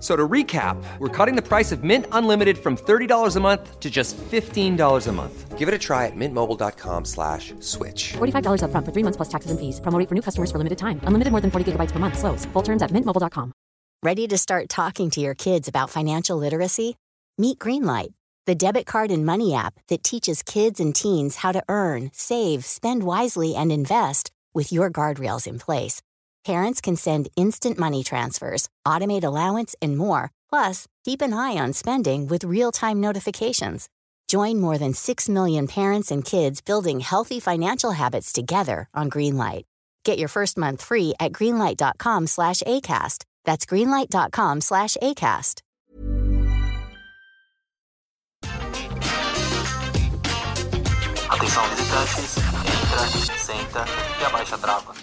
So to recap, we're cutting the price of Mint Unlimited from $30 a month to just $15 a month. Give it a try at mintmobile.com slash switch. $45 upfront for three months plus taxes and fees. Promo rate for new customers for limited time. Unlimited more than 40 gigabytes per month. Slows. Full terms at mintmobile.com. Ready to start talking to your kids about financial literacy? Meet Greenlight, the debit card and money app that teaches kids and teens how to earn, save, spend wisely, and invest with your guardrails in place. Parents can send instant money transfers, automate allowance, and more. Plus, keep an eye on spending with real time notifications. Join more than 6 million parents and kids building healthy financial habits together on Greenlight. Get your first month free at greenlight.com slash ACAST. That's greenlight.com slash ACAST. Atenção visitantes, entra, senta e abaixa a trava.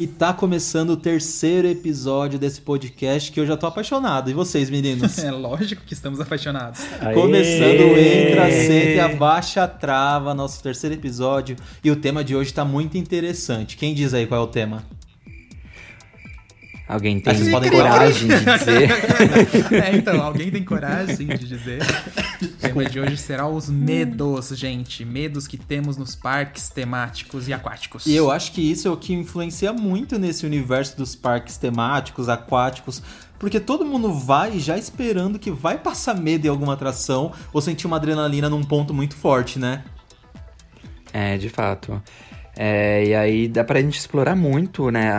E tá começando o terceiro episódio desse podcast que eu já tô apaixonado. E vocês, meninos? É lógico que estamos apaixonados. Começando o Entra, Senta e Abaixa a Trava, nosso terceiro episódio. E o tema de hoje tá muito interessante. Quem diz aí qual é o tema? Alguém tem Vocês podem coragem de dizer? é, então, alguém tem coragem de dizer? O tema de hoje será os medos, gente. Medos que temos nos parques temáticos e aquáticos. E eu acho que isso é o que influencia muito nesse universo dos parques temáticos, aquáticos. Porque todo mundo vai já esperando que vai passar medo em alguma atração ou sentir uma adrenalina num ponto muito forte, né? É, de fato. É, e aí dá pra gente explorar muito, né,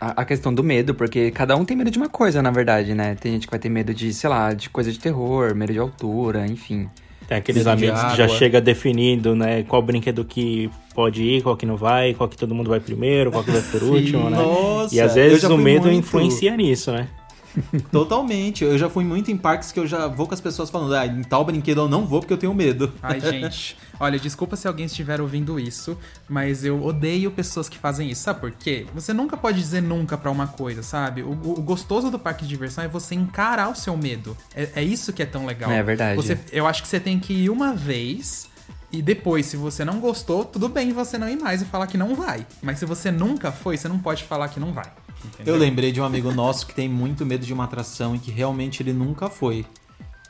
a, a, questão do medo, porque cada um tem medo de uma coisa, na verdade, né? Tem gente que vai ter medo de, sei lá, de coisa de terror, medo de altura, enfim. Tem aqueles amigos que já chega definindo, né, qual brinquedo que pode ir, qual que não vai, qual que todo mundo vai primeiro, qual que vai por último, né? Nossa, e às vezes o medo muito... influencia nisso, né? Totalmente. Eu já fui muito em parques que eu já vou com as pessoas falando, ah, em tal brinquedo eu não vou porque eu tenho medo. Ai, gente. Olha, desculpa se alguém estiver ouvindo isso, mas eu odeio pessoas que fazem isso. Sabe por quê? Você nunca pode dizer nunca para uma coisa, sabe? O, o, gostoso do parque de diversão é você encarar o seu medo. É, é isso que é tão legal. É verdade. Você, eu acho que você tem que ir uma vez. E depois, se você não gostou, tudo bem você não ir mais e falar que não vai. Mas se você nunca foi, você não pode falar que não vai. Entendeu? Eu lembrei de um amigo nosso que tem muito medo de uma atração e que realmente ele nunca foi.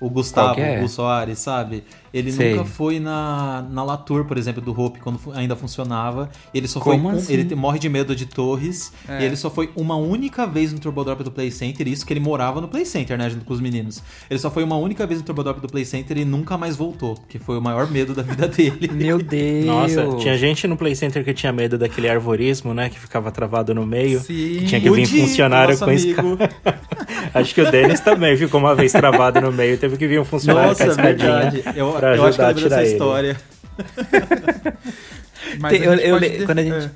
O Gustavo é? o Soares, sabe? Ele Sei. nunca foi na, na Latour, por exemplo, do Hope, quando ainda funcionava. Ele só Como foi. Assim? Ele morre de medo de torres. É. E ele só foi uma única vez no Turbodrop do Play Center. Isso que ele morava no Play Center, né? Junto com os meninos. Ele só foi uma única vez no Turbodrop do Play Center e nunca mais voltou. Que foi o maior medo da vida dele. Meu Deus! Nossa, tinha gente no Play Center que tinha medo daquele arvorismo, né? Que ficava travado no meio. Sim. Que tinha que vir Di, funcionário com amigo. Acho que o Denis também ficou uma vez travado no meio. Teve que vir um funcionário Nossa, com a escadinha verdade. Eu, pra eu acho que eu ajudar a lembro dessa tirar ele. história. Mas Tem- a eu- gente eu pode quando a gente- é.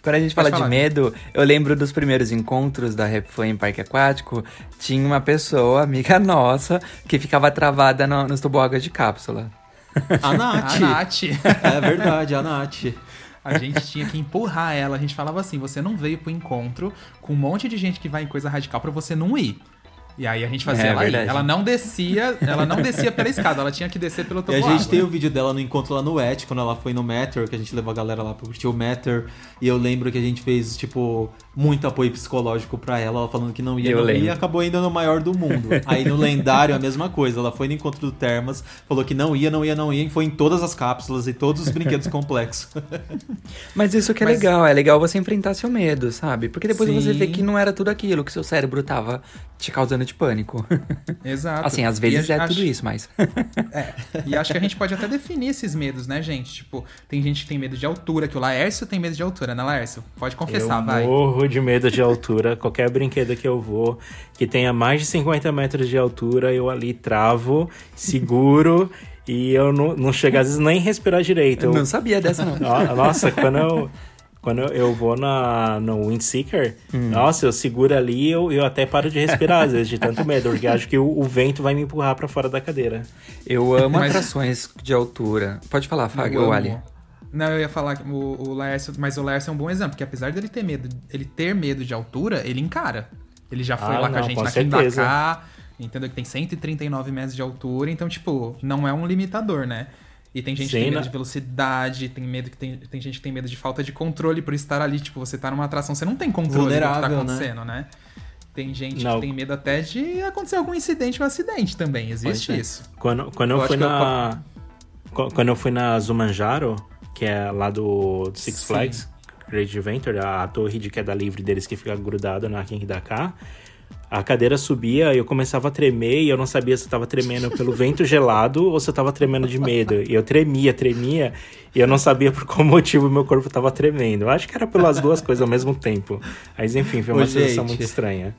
Quando a gente Pode fala de medo, eu lembro dos primeiros encontros da Repfan em Parque Aquático. Tinha uma pessoa, amiga nossa, que ficava travada no, nos tuboáguas de cápsula. A Nath. A Nath. É verdade, a Nath. A gente tinha que empurrar ela. A gente falava assim: você não veio pro encontro com um monte de gente que vai em coisa radical pra você não ir. E aí a gente fazia É ela ir. verdade. Ela não descia, ela não descia pela escada, ela tinha que descer pelo E topo a gente tem o vídeo dela no encontro lá no ET, quando ela foi no Matter, que a gente levou a galera lá pra curtir o Matter. E eu lembro que a gente fez, tipo, muito apoio psicológico pra ela, ela falando que não ia, Eu não ia, lembro. e acabou indo no maior do mundo. Aí no lendário a mesma coisa, ela foi no encontro do Termas, falou que não ia, não ia, não ia, e foi em todas as cápsulas e todos os brinquedos complexos. Mas isso que é Mas- legal, é legal você enfrentar seu medo, sabe? Porque depois você vê Sim. que não era tudo aquilo, que seu cérebro tava te causando de pânico. Exato. Assim, às vezes E é acho- tudo isso, mas. É, e acho que a gente pode até definir esses medos, né, gente? Tipo, tem gente que tem medo de altura, que o Laércio tem medo de altura, né, Laércio? Pode confessar, eu vai. morro de medo de altura. Qualquer brinquedo que eu vou que tenha mais de 50 metros de altura, eu ali travo, seguro e eu não, não chego às vezes nem respirar direito. Eu Eu- não sabia dessa, não. No- Nossa, quando eu, quando eu vou na, no Windseeker, Hum. nossa, eu seguro ali e eu, eu até paro de respirar, às vezes, de tanto medo, porque acho que o, o vento vai me empurrar pra fora da cadeira. Eu amo Mas- atrações de altura. Pode falar, Fag, ou. Ali. Não, eu ia falar que o, o Laércio, mas o Laércio é um bom exemplo, porque apesar dele ter medo, ele ter medo de altura, ele encara. Ele já foi Ah, lá com a não, gente na. Kindaká, entendeu? Que tem 139 metros de altura, então, tipo, não é um limitador, né? E tem gente que Sim, tem medo né? de velocidade, tem medo que tem, tem gente que tem medo de falta de controle por estar ali, tipo, você tá numa atração, você não tem controle do que tá né? acontecendo, né? Tem gente Não. que tem medo até de acontecer algum incidente ou acidente também, existe ser. isso. Quando, quando eu, Eu fui que eu na. qu- Quando eu fui na Zumanjaro, que é lá do Six Sim. Flags, Great Adventure, a, a torre de queda livre deles que fica grudada na King Dakar, a cadeira subia e eu começava a tremer e eu não sabia se eu tava tremendo pelo vento gelado ou se eu tava tremendo de medo. E eu tremia, tremia, e eu não sabia por qual motivo meu corpo tava tremendo. Eu acho que era pelas duas coisas ao mesmo tempo. Mas enfim, foi uma Ô, sensação gente. muito estranha.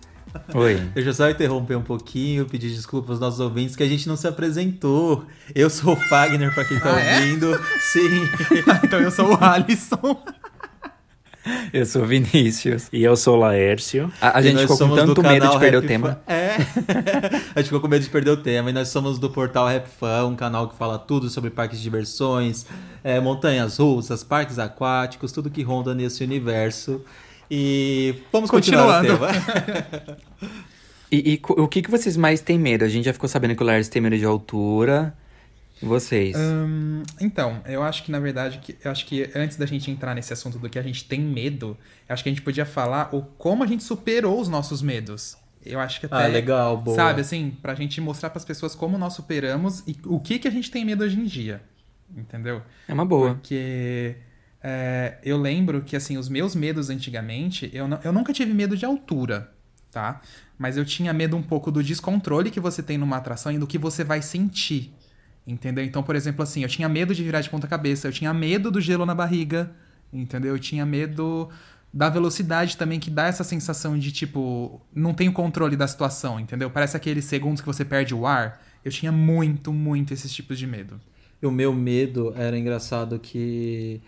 Oi. Deixa eu só interromper um pouquinho, pedir desculpas aos nossos ouvintes que a gente não se apresentou. Eu sou o Fagner, pra quem tá Ah, é? ouvindo. Sim. então eu sou o Alisson. Eu sou Vinícius. E eu sou o Laércio. A, a gente ficou com tanto medo de perder o Rap tema. Fan. É. a gente ficou com medo de perder o tema. E nós somos do portal Rap Fan, um canal que fala tudo sobre parques de diversões, é, montanhas russas, parques aquáticos, tudo que ronda nesse universo. E vamos continuar. E, e o que, que vocês mais têm medo? A gente já ficou sabendo que o Lars tem medo de altura. E vocês? Hum, então, eu acho que na verdade, que, eu acho que antes da gente entrar nesse assunto do que a gente tem medo, eu acho que a gente podia falar o como a gente superou os nossos medos. Eu acho que até. Ah, legal, boa. Sabe, assim, pra gente mostrar pras pessoas como nós superamos e o que, que a gente tem medo hoje em dia. Entendeu? É uma boa. Porque é, eu lembro que, assim, os meus medos antigamente, eu, não- eu nunca tive medo de altura, tá? Mas eu tinha medo um pouco do descontrole que você tem numa atração e do que você vai sentir. Entendeu? Então, por exemplo, assim, eu tinha medo de virar de ponta cabeça, eu tinha medo do gelo na barriga, entendeu? Eu tinha medo da velocidade também, que dá essa sensação de, tipo, não tenho controle da situação, entendeu? Parece aqueles segundos que você perde o ar. Eu tinha muito, muito esses tipos de medo. E o meu medo era engraçado que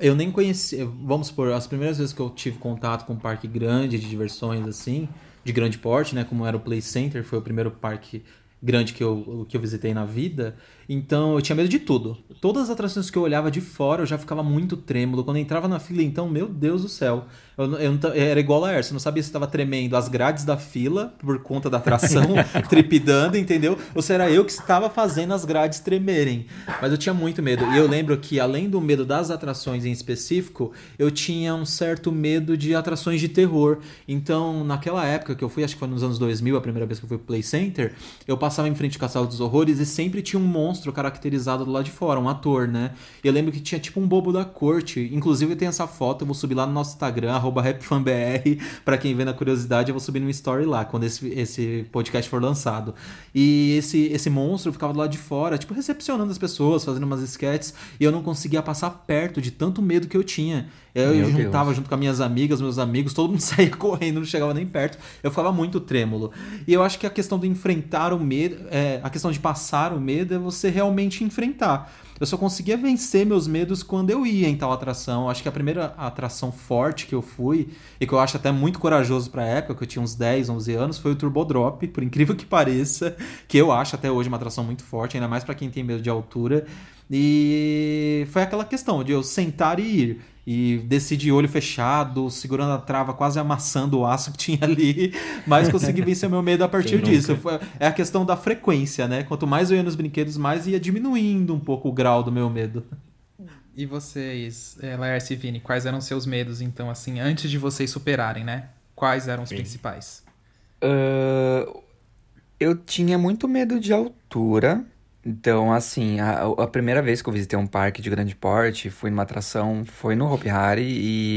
eu nem conhecia. Vamos supor, as primeiras vezes que eu tive contato com um parque grande de diversões assim, de grande porte, né? Como era o Play Center, foi o primeiro parque grande que eu, que eu visitei na vida. Então eu tinha medo de tudo. Todas as atrações que eu olhava de fora eu já ficava muito trêmulo. Quando eu entrava na fila, então, meu Deus do céu. Eu, eu ta- era igual a Erso, eu não sabia se estava tremendo as grades da fila por conta da atração, trepidando, entendeu? Ou se era eu que estava fazendo as grades tremerem. Mas eu tinha muito medo. E eu lembro que, além do medo das atrações em específico, eu tinha um certo medo de atrações de terror. Então, naquela época que eu fui, acho que foi nos anos 2000, a primeira vez que eu fui pro Play Center, eu passava em frente ao Castelo dos Horrores e sempre tinha um monstro caracterizado do lado de fora, um ator, né? E eu lembro que tinha tipo um bobo da corte. Inclusive, tem essa foto, eu vou subir lá no nosso Instagram, arroba RapFanBR. Pra quem vê na curiosidade, eu vou subir no story lá, quando esse, esse podcast for lançado. E esse, esse monstro ficava do lado de fora, tipo, recepcionando as pessoas, fazendo umas sketches, e eu não conseguia passar perto de tanto medo que eu tinha. Eu Meu juntava Deus. junto com as minhas amigas, meus amigos, todo mundo saía correndo, não chegava nem perto. Eu ficava muito trêmulo. E eu acho que a questão de enfrentar o medo, é, a questão de passar o medo é você realmente enfrentar. Eu só conseguia vencer meus medos quando eu ia em tal atração. Eu Acho que a primeira atração forte que eu fui, e que eu acho até muito corajoso pra época, que eu tinha uns 10, 11 anos, foi o Turbo Drop, por incrível que pareça, que eu acho até hoje uma atração muito forte, ainda mais pra quem tem medo de altura. E foi aquela questão de eu sentar e ir. E desci de olho fechado, segurando a trava, quase amassando o aço que tinha ali. Mas consegui vencer meu medo a partir disso. É a questão da frequência, né? Quanto mais eu ia nos brinquedos, mais ia diminuindo um pouco o grau do meu medo. E vocês, é, Laércio e Vini, quais eram seus medos, então, assim, antes de vocês superarem, né? Quais eram os principais? Ah, eu tinha muito medo de altura. Então, assim, a, a primeira vez que eu visitei um parque de grande porte, fui numa atração, foi no Hopi Hari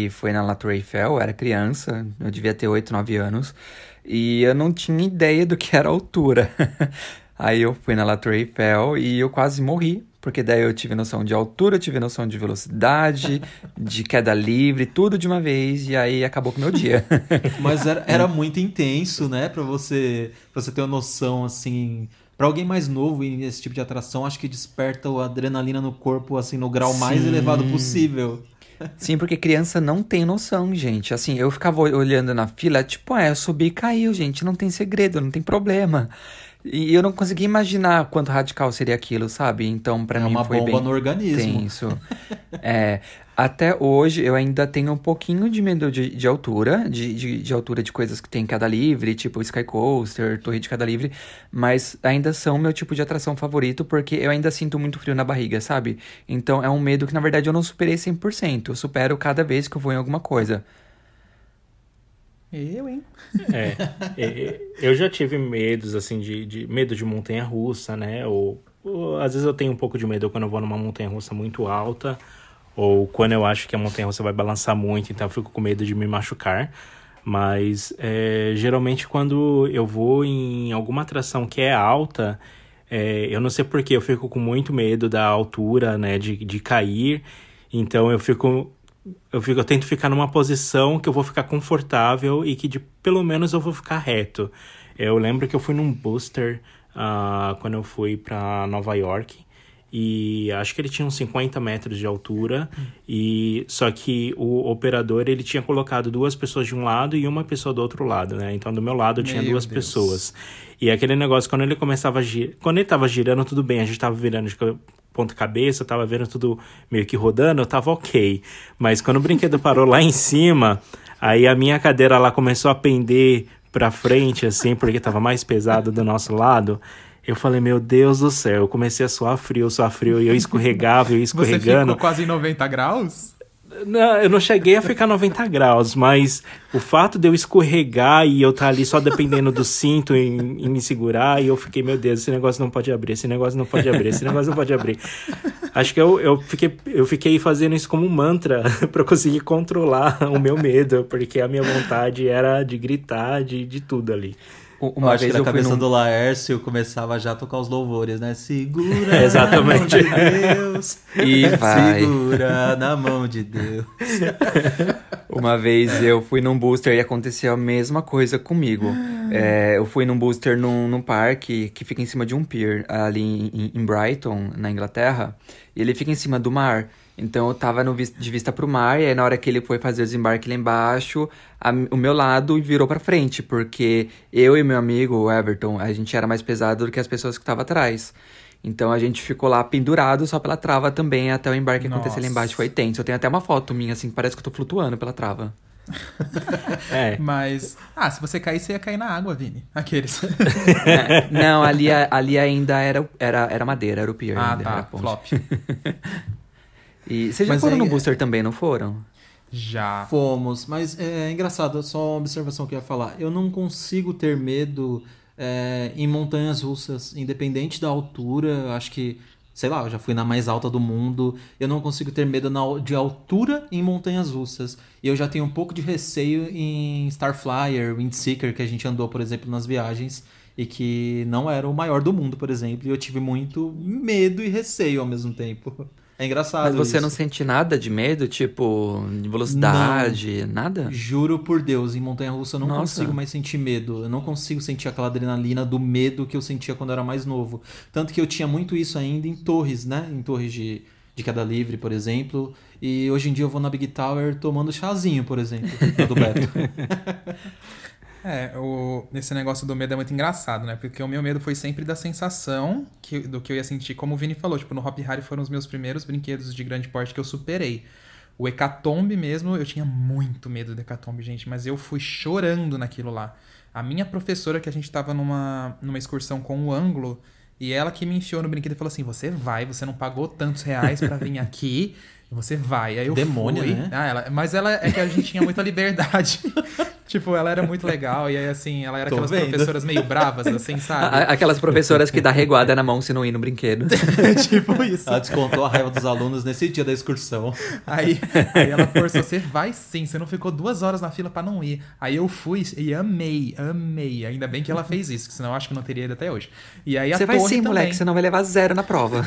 e foi na La Tour Eiffel, eu era criança, eu devia ter 8, 9 anos, e eu não tinha ideia do que era altura. Aí eu fui na La Tour Eiffel e eu quase morri, porque daí eu tive noção de altura, tive noção de velocidade, de queda livre, tudo de uma vez, e aí acabou com o meu dia. Mas era, era muito intenso, né? Pra você, pra você ter uma noção, assim... Pra alguém mais novo e nesse tipo de atração, acho que desperta a adrenalina no corpo, assim, no grau mais Sim. elevado possível. Sim, porque criança não tem noção, gente. Assim, eu ficava olhando na fila, tipo, ah, eu subi e caiu, gente. Não tem segredo, não tem problema. E eu não conseguia imaginar quanto radical seria aquilo, sabe? Então, pra É mim uma foi bomba bem no organismo. tenso. é, até hoje eu ainda tenho um pouquinho de medo de, de altura, de, de, de altura de coisas que tem queda livre, tipo Sky Coaster, Torre de Queda Livre, mas ainda são meu tipo de atração favorito porque eu ainda sinto muito frio na barriga, sabe? Então é um medo que na verdade eu não superei 100%, eu supero cada vez que eu vou em alguma coisa. Eu, hein? É, é, eu já tive medos, assim, de, de medo de montanha-russa, né? Ou, ou às vezes eu tenho um pouco de medo quando eu vou numa montanha-russa muito alta, ou quando eu acho que a montanha-russa vai balançar muito, então eu fico com medo de me machucar. Mas é, geralmente quando eu vou em alguma atração que é alta, é, eu não sei porquê, eu fico com muito medo da altura, né? De, de cair. Então eu fico eu, fico, eu tento ficar numa posição que eu vou ficar confortável e que de, pelo menos eu vou ficar reto. Eu lembro que eu fui num booster uh, quando eu fui para Nova York e acho que ele tinha uns 50 metros de altura e só que o operador ele tinha colocado duas pessoas de um lado e uma pessoa do outro lado, né? Então do meu lado tinha Meu duas Deus. pessoas. E aquele negócio quando ele começava a girar, quando ele tava girando tudo bem, a gente tava virando de ponta cabeça, eu tava vendo tudo meio que rodando, eu tava ok. Mas quando o brinquedo parou lá em cima, aí a minha cadeira lá começou a pender pra frente, assim, porque tava mais pesado do nosso lado. Eu falei, meu Deus do céu, eu comecei a suar frio, suar frio, e eu escorregava, eu ia Você escorregando. ficou quase em 90 graus? Não, eu não cheguei a ficar 90 graus, mas o fato de eu escorregar e eu estar ali só dependendo do cinto em, em me segurar, e eu fiquei, meu Deus, esse negócio não pode abrir, esse negócio não pode abrir, esse negócio não pode abrir. Acho que eu, eu, fiquei, eu fiquei fazendo isso como um mantra pra conseguir controlar o meu medo, porque a minha vontade era de gritar, de, de tudo ali. Eu Uma vez que na eu fui cabeça num... do Laércio começava já a tocar os louvores, né? Segura É, exatamente. na mão de Deus. E vai. Segura na mão de Deus. Uma vez eu fui num booster e aconteceu a mesma coisa comigo. É, eu fui num booster num, num parque que fica em cima de um pier, ali em, em Brighton, na Inglaterra. E ele fica em cima do mar. Então eu tava no, de vista pro mar, e aí na hora que ele foi fazer o desembarque lá embaixo, a- o meu lado virou pra frente, porque eu e meu amigo, o Everton, a gente era mais pesado do que as pessoas que estavam atrás. Então a gente ficou lá pendurado só pela trava também até o embarque acontecer lá Nossa. embaixo. Foi tenso. Eu tenho até uma foto minha, assim, que parece que eu tô flutuando pela trava. É, Mas. Ah, se você cair, você ia cair na água, Vini. Aqueles. Não, ali, ali ainda era, era, era madeira, era o pier ah, ainda, era tá. Flop. E vocês já Mas foram aí- no booster também, não foram? Já. Fomos, mas é engraçado, só uma observação que eu ia falar. Eu não consigo ter medo é, em montanhas russas, independente da altura. Acho que, sei lá, eu já fui na mais alta do mundo. Eu não consigo ter medo na- de altura em montanhas russas. E eu já tenho um pouco de receio em Starflyer, Windseeker, que a gente andou, por exemplo, nas viagens. E que não era o maior do mundo, por exemplo. E eu tive muito medo e receio ao mesmo tempo. É engraçado. Mas você isso. não sente nada de medo, tipo, de velocidade, nada? Juro por Deus, em Montanha Russa eu não Nossa. consigo mais sentir medo. Eu não consigo sentir aquela adrenalina do medo que eu sentia quando eu era mais novo. Tanto que eu tinha muito isso ainda em torres, né? Em torres de, de queda livre, por exemplo. E hoje em dia eu vou na Big Tower tomando chazinho, por exemplo, do Beto. É, o, esse negócio do medo é muito engraçado, né? Porque o meu medo foi sempre da sensação que, do que eu ia sentir, como o Vini falou. Tipo, no Hop Harry foram os meus primeiros brinquedos de grande porte que eu superei. O Hecatombe mesmo, eu tinha muito medo do Hecatombe, gente, mas eu fui chorando naquilo lá. A minha professora, que a gente tava numa, numa excursão com o ângulo, e ela que me enfiou no brinquedo e falou assim: Você vai, você não pagou tantos reais pra vir aqui. Você vai. Aí eu Demônio, fui. né? Ah, ela- mas ela é que a gente tinha muita liberdade. tipo, ela era muito legal. E aí, assim, ela era Tô aquelas vendo. professoras meio bravas, assim, A- sabe? Aquelas professoras que dá reguada na mão se não ir no brinquedo. tipo isso. Ela descontou a raiva dos alunos nesse dia da excursão. Aí, aí ela forçou, você vai sim, você não ficou duas horas na fila pra não ir. Aí eu fui e amei, amei. Ainda bem que ela fez isso, que senão eu acho que não teria ido até hoje. E aí a Você vai torre sim, também. moleque, senão vai levar zero na prova.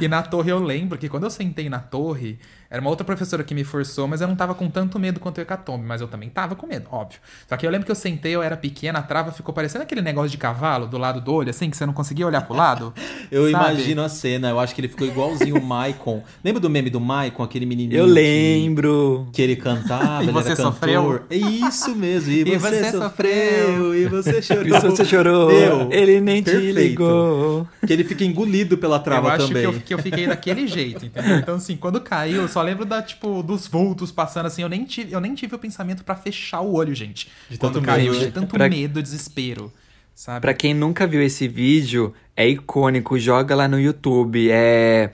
E na torre eu lembro que quando eu sentei na torre, era uma outra professora que me forçou, mas eu não tava com tanto medo quanto o Hecatombe, mas eu também tava com medo, óbvio. Só que eu lembro que eu sentei, eu era pequena, a trava ficou parecendo aquele negócio de cavalo do lado do olho, assim, que você não conseguia olhar pro lado. Eu sabe? imagino a cena, eu acho que ele ficou igualzinho o Maicon. Lembra do meme do Maicon, aquele menininho? Eu que- lembro. Que ele cantava, E ele você era cantor. sofreu? É isso mesmo. E, E você, você sofreu, e você chorou. E você chorou, Meu, ele nem te perfeito. ligou. Que ele fica engolido pela trava eu acho também. que eu, que eu fiquei daquele jeito, entendeu? Então, assim, quando caiu, eu só lembro da, tipo, dos vultos passando, assim, eu nem tive, eu nem tive o pensamento pra fechar o olho, gente. De quando tanto caiu, medo, de tanto Pra- medo, desespero, sabe? Pra quem nunca viu esse vídeo, é icônico, joga lá no YouTube. É.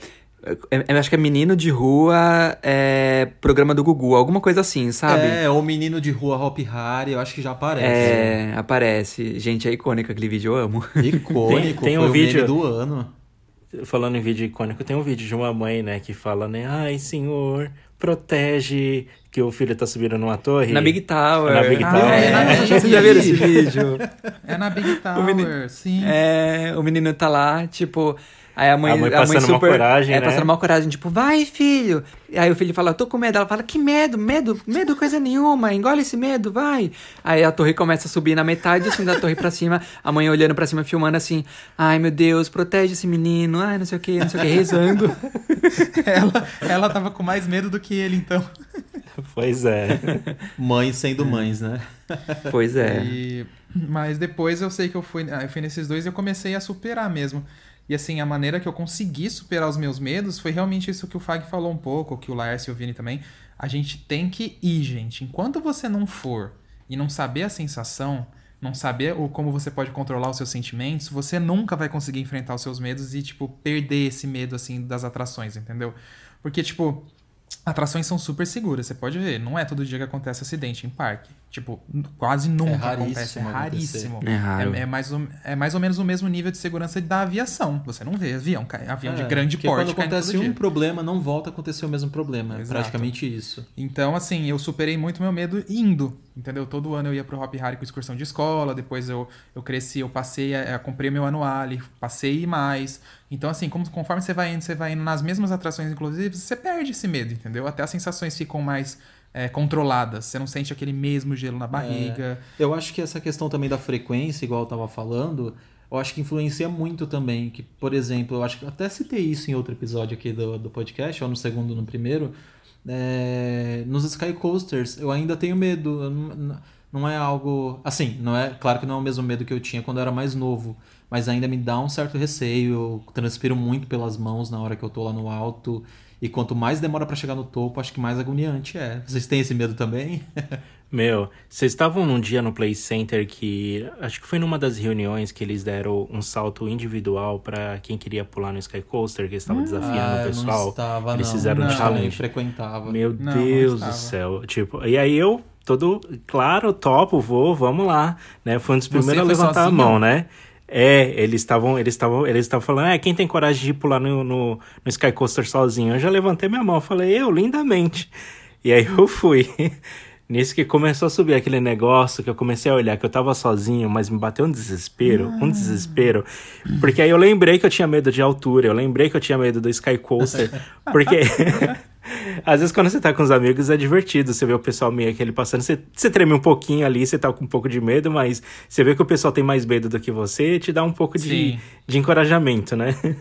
é- Eu acho que é Menino de Rua, é programa do Gugu, alguma coisa assim, sabe? É, o menino de rua Hop Harry, eu acho que já aparece. É, aparece. Gente, é icônico aquele vídeo, eu amo. Icônico, Tem- tem foi um o vídeo- meme do ano. Falando em vídeo icônico, tem um vídeo de uma mãe, né, que fala, né, ai, senhor, protege que o filho tá subindo numa torre. Na Big Tower. Na Big Ah, Tower. é, na- Vocês já viram esse vídeo? É na Big Tower, menino- sim. É, o menino tá lá, tipo. Aí a mãe, A mãe passando uma super. coragem, é, né? passando uma coragem, tipo, vai, filho. E aí o filho fala, tô com medo. Ela fala, que medo, medo, medo, coisa nenhuma, engole esse medo, vai. Aí a torre começa a subir na metade, assim, da torre pra cima. A mãe olhando pra cima, filmando assim, ai meu Deus, protege esse menino, ai não sei o que, não sei o que, rezando. Ela, ela tava com mais medo do que ele, então. Pois é. Mães sendo mães, né? pois é. E- mas depois eu sei que eu fui, eu fui nesses dois e eu comecei a superar mesmo. E assim, a maneira que eu consegui superar os meus medos foi realmente isso que o Fag falou um pouco, que o Laércio e o Vini também. A gente tem que ir, gente. Enquanto você não for e não saber a sensação, não saber o, como você pode controlar os seus sentimentos, você nunca vai conseguir enfrentar os seus medos e, tipo, perder esse medo, assim, das atrações, entendeu? Porque, tipo, atrações são super seguras, você pode ver. Não é todo dia que acontece acidente em parque. Tipo, quase nunca raríssimo acontece. É raríssimo. É raro. É, é mais ou, é mais ou menos o mesmo nível de segurança da aviação. Você não vê avião, cai- avião de É, grande porque porte quando acontece um dia. problema, não volta a acontecer o mesmo problema. É Exato. praticamente isso. Então, assim, eu superei muito meu medo indo, entendeu? Todo ano eu ia pro Hop Harry com excursão de escola, depois eu, eu cresci, eu passei, eh, comprei meu anuale, passei mais. Então, assim, como, conforme você vai indo, você vai indo nas mesmas atrações, inclusive, você perde esse medo, entendeu? Até as sensações ficam mais eh, controladas. Você não sente aquele mesmo gelo na barriga. Eu acho que essa questão também da frequência, igual eu tava falando, eu acho que influencia muito também. Que, por exemplo, eu acho que até citei isso em outro episódio aqui do, do podcast, ou no segundo, no primeiro. é, nos Sky Coasters, eu ainda tenho medo. não, não é algo. Assim, não é. Claro que não é o mesmo medo que eu tinha quando eu era mais novo. Mas ainda me dá um certo receio. Eu transpiro muito pelas mãos na hora que eu tô lá no alto. E quanto mais demora pra chegar no topo, acho que mais agoniante é. Vocês têm esse medo também? Meu, vocês estavam num dia no Play Center que acho que foi numa das reuniões que eles deram um salto individual pra quem queria pular no Sky Coaster, que eles estavam desafiando Ah, o eu pessoal. Não estava, eles não. fizeram um não, Eu nem challenge. frequentava. Meu Não, Deus estava. do céu. Tipo, e aí eu, todo, claro, topo, vou, vamos lá, né? Foi um dos primeiros a levantar sozinho? a mão, né? É, eles estavam, eles estavam, eles estavam falando, é, quem tem coragem de pular no, no, no Sky Coaster sozinho? Eu já levantei minha mão, falei, eu, lindamente. E aí eu fui. Nisso que começou a subir aquele negócio, que eu comecei a olhar que eu tava sozinho, mas me bateu um desespero, um desespero. Porque aí eu lembrei que eu tinha medo de altura, eu lembrei que eu tinha medo do Sky Coaster, porque às vezes quando você tá com os amigos é divertido, você vê o pessoal meio aquele passando, você, você treme um pouquinho ali, você tá com um pouco de medo, mas você vê que o pessoal tem mais medo do que você, te dá um pouco de, Sim. de encorajamento, né?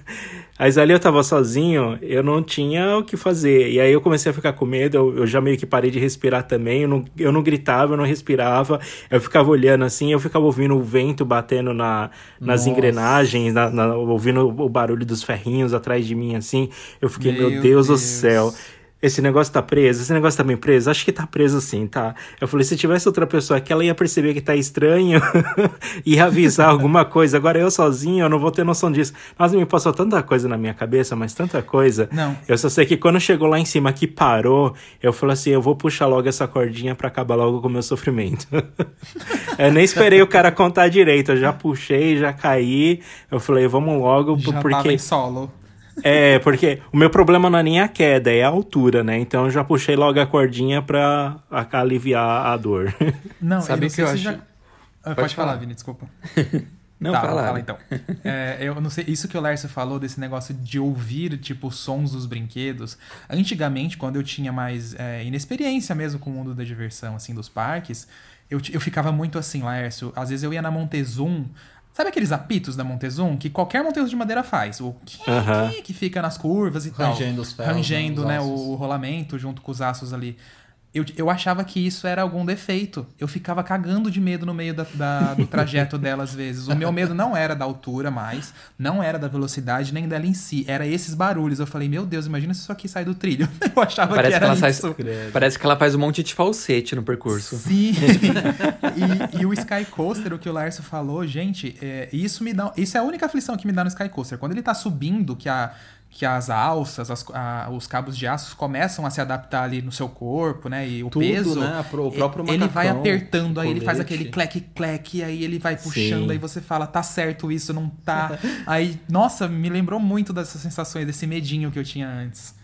Mas ali eu tava sozinho, eu não tinha o que fazer. E aí eu comecei a ficar com medo, eu, eu já meio que parei de respirar também. Eu não, eu não gritava, eu não respirava. Eu ficava olhando assim, eu ficava ouvindo o vento batendo na, nas Nossa. engrenagens, na- na- ouvindo o barulho dos ferrinhos atrás de mim, assim. Eu fiquei, meu, Meu Deus, do Deus. céu. Esse negócio tá preso, esse negócio tá bem preso, acho que tá preso sim, tá? Eu falei, se tivesse outra pessoa aqui, ela ia perceber que tá estranho, ia avisar alguma coisa. Agora eu sozinho, eu não vou ter noção disso. Mas me passou tanta coisa na minha cabeça, mas tanta coisa. Não. Eu só sei que quando chegou lá em cima que parou, eu falei assim, eu vou puxar logo essa cordinha pra acabar logo com o meu sofrimento. eu nem esperei o cara contar direito, eu já puxei, já caí. Eu falei, vamos logo, Já porque... tava em solo. É, porque o meu problema não é nem a queda, é a altura, né? Então eu já puxei logo a cordinha pra aliviar a dor. Não, Sabe eu não que sei eu se acho? já... Ah, Pode, Pode falar, falar. Vini, desculpa. Não, tá, fala. vou falar então. É, eu não sei, isso que o Lércio falou desse negócio de ouvir, tipo, sons dos brinquedos. Antigamente, quando eu tinha mais é, inexperiência mesmo com o mundo da diversão, assim, dos parques, eu, eu ficava muito assim, Lércio. Às vezes eu ia na Montezum. Sabe aqueles apitos da Montezum? Que qualquer Montezum de madeira faz. O que, Aham. que fica nas curvas e tal. Rangendo os ferros, Rangendo, né, né, os aços. o rolamento junto com os aços ali. Eu, eu achava que isso era algum defeito. Eu ficava cagando de medo no meio da, da- do trajeto dela, às vezes. O meu medo não era da altura mais, não era da velocidade, nem dela em si. Era esses barulhos. Eu falei, meu Deus, imagina se isso aqui sai do trilho. Eu achava Parece que que, era ela faz, isso. parece que ela faz um monte de falsete no percurso. Sim. e, e o Sky Coaster, o que o Lárcio falou, gente, é, isso me dá. Isso é a única aflição que me dá no Sky Coaster. Quando ele tá subindo, que, a, que as alças, as- a- os cabos de aço começam a se adaptar ali no seu corpo, né? E o Tudo, peso. né? O próprio ele vai macacão, apertando, aí ele faz aquele clec-clec, aí ele vai puxando, Sim. aí você fala, tá certo isso, não tá. aí, nossa, me lembrou muito dessas sensações, desse medinho que eu tinha antes.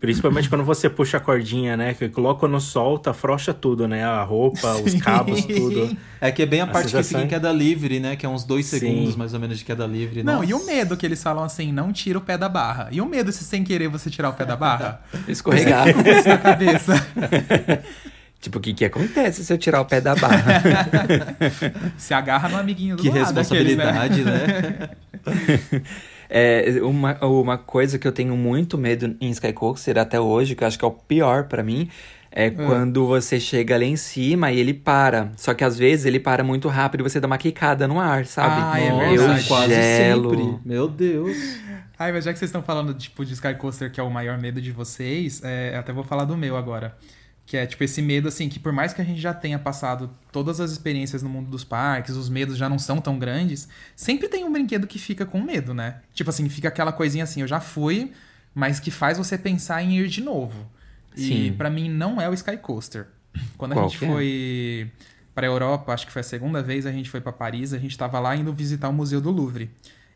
Principalmente quando você puxa a cordinha, né? Que coloca quando solta, afrouxa tudo, né? A roupa, os cabos, tudo. É que é bem a, A parte que sensação fica em queda livre, né? Que é uns dois Sim. segundos mais ou menos de queda livre. Não, Nossa. e o medo que eles falam assim, não tira o pé da barra. E o medo se sem querer você tirar o pé da barra? Escorregar. Na cabeça. tipo, o que, que acontece se eu tirar o pé da barra? Se agarra no amiguinho do Que lado. aqueles, né? responsabilidade, né? É, uma, uma coisa que eu tenho muito medo em Sky Coaster até hoje, que eu acho que é o pior pra mim, é Hum. quando você chega lá em cima e ele para. Só que às vezes ele para muito rápido e você dá uma quicada no ar, sabe? Ah, é eu verdade. quase gelo. sempre. Meu Deus. Ai, mas já que vocês estão falando tipo, de Sky Coaster, que é o maior medo de vocês, é, eu até vou falar do meu agora. Que é, tipo, esse medo, assim, que por mais que a gente já tenha passado todas as experiências no mundo dos parques, os medos já não são tão grandes, sempre tem um brinquedo que fica com medo, né? Tipo assim, fica aquela coisinha assim, eu já fui, mas que faz você pensar em ir de novo. E Sim. pra mim não é o Sky Coaster. Quando a Qual gente que é? foi pra Europa, acho que foi a segunda vez, a gente foi pra Paris, a gente tava lá indo visitar o Museu do Louvre.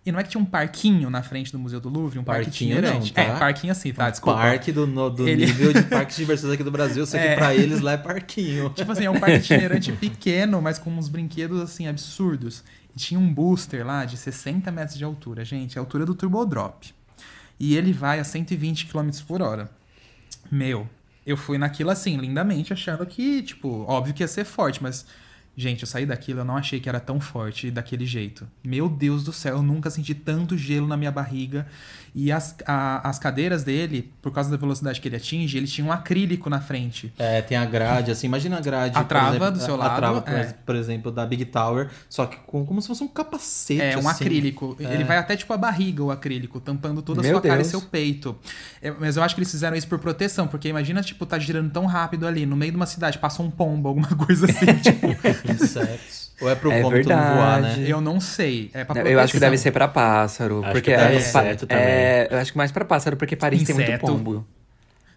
E não é que tinha um parquinho na frente do Museu do Louvre, um parque Parquinho não, itinerante. tá? É, parquinho assim, tá? Desculpa. Parque do, no- do Ele- nível de parques de diversões aqui do Brasil. Eu sei É. que pra eles lá é parquinho. Tipo assim, é um parque itinerante pequeno, mas com uns brinquedos assim absurdos. E tinha um booster lá de 60 metros de altura, gente, a altura do Turbo Drop. E ele vai a 120 km por hora. Meu, eu fui naquilo assim, lindamente, achando que, tipo, óbvio que ia ser forte, mas. Gente, eu saí daquilo, eu não achei que era tão forte daquele jeito. Meu Deus do céu, eu nunca senti tanto gelo na minha barriga. E as, a- as cadeiras dele, por causa da velocidade que ele atinge, ele tinha um acrílico na frente. É, tem a grade, assim, imagina a grade. A trava exemplo, do seu a- lado, A trava, por, é. por exemplo, da Big Tower, só que com, como se fosse um capacete. É, um assim. acrílico. É. Ele vai até tipo a barriga, o acrílico, tampando toda a Meu sua cara e Deus. seu peito. É, mas eu acho que eles fizeram isso por proteção, porque imagina, tipo, tá girando tão rápido ali, no meio de uma cidade, passa um pombo, alguma coisa assim, tipo. Insetos. Ou é pro É vômito não voar, né? Eu não sei. É pra proteção. Eu acho que deve ser pra pássaro. Acho porque é, inseto também. é, eu acho que mais pra pássaro, porque Paris tem muito Inseto. pombo.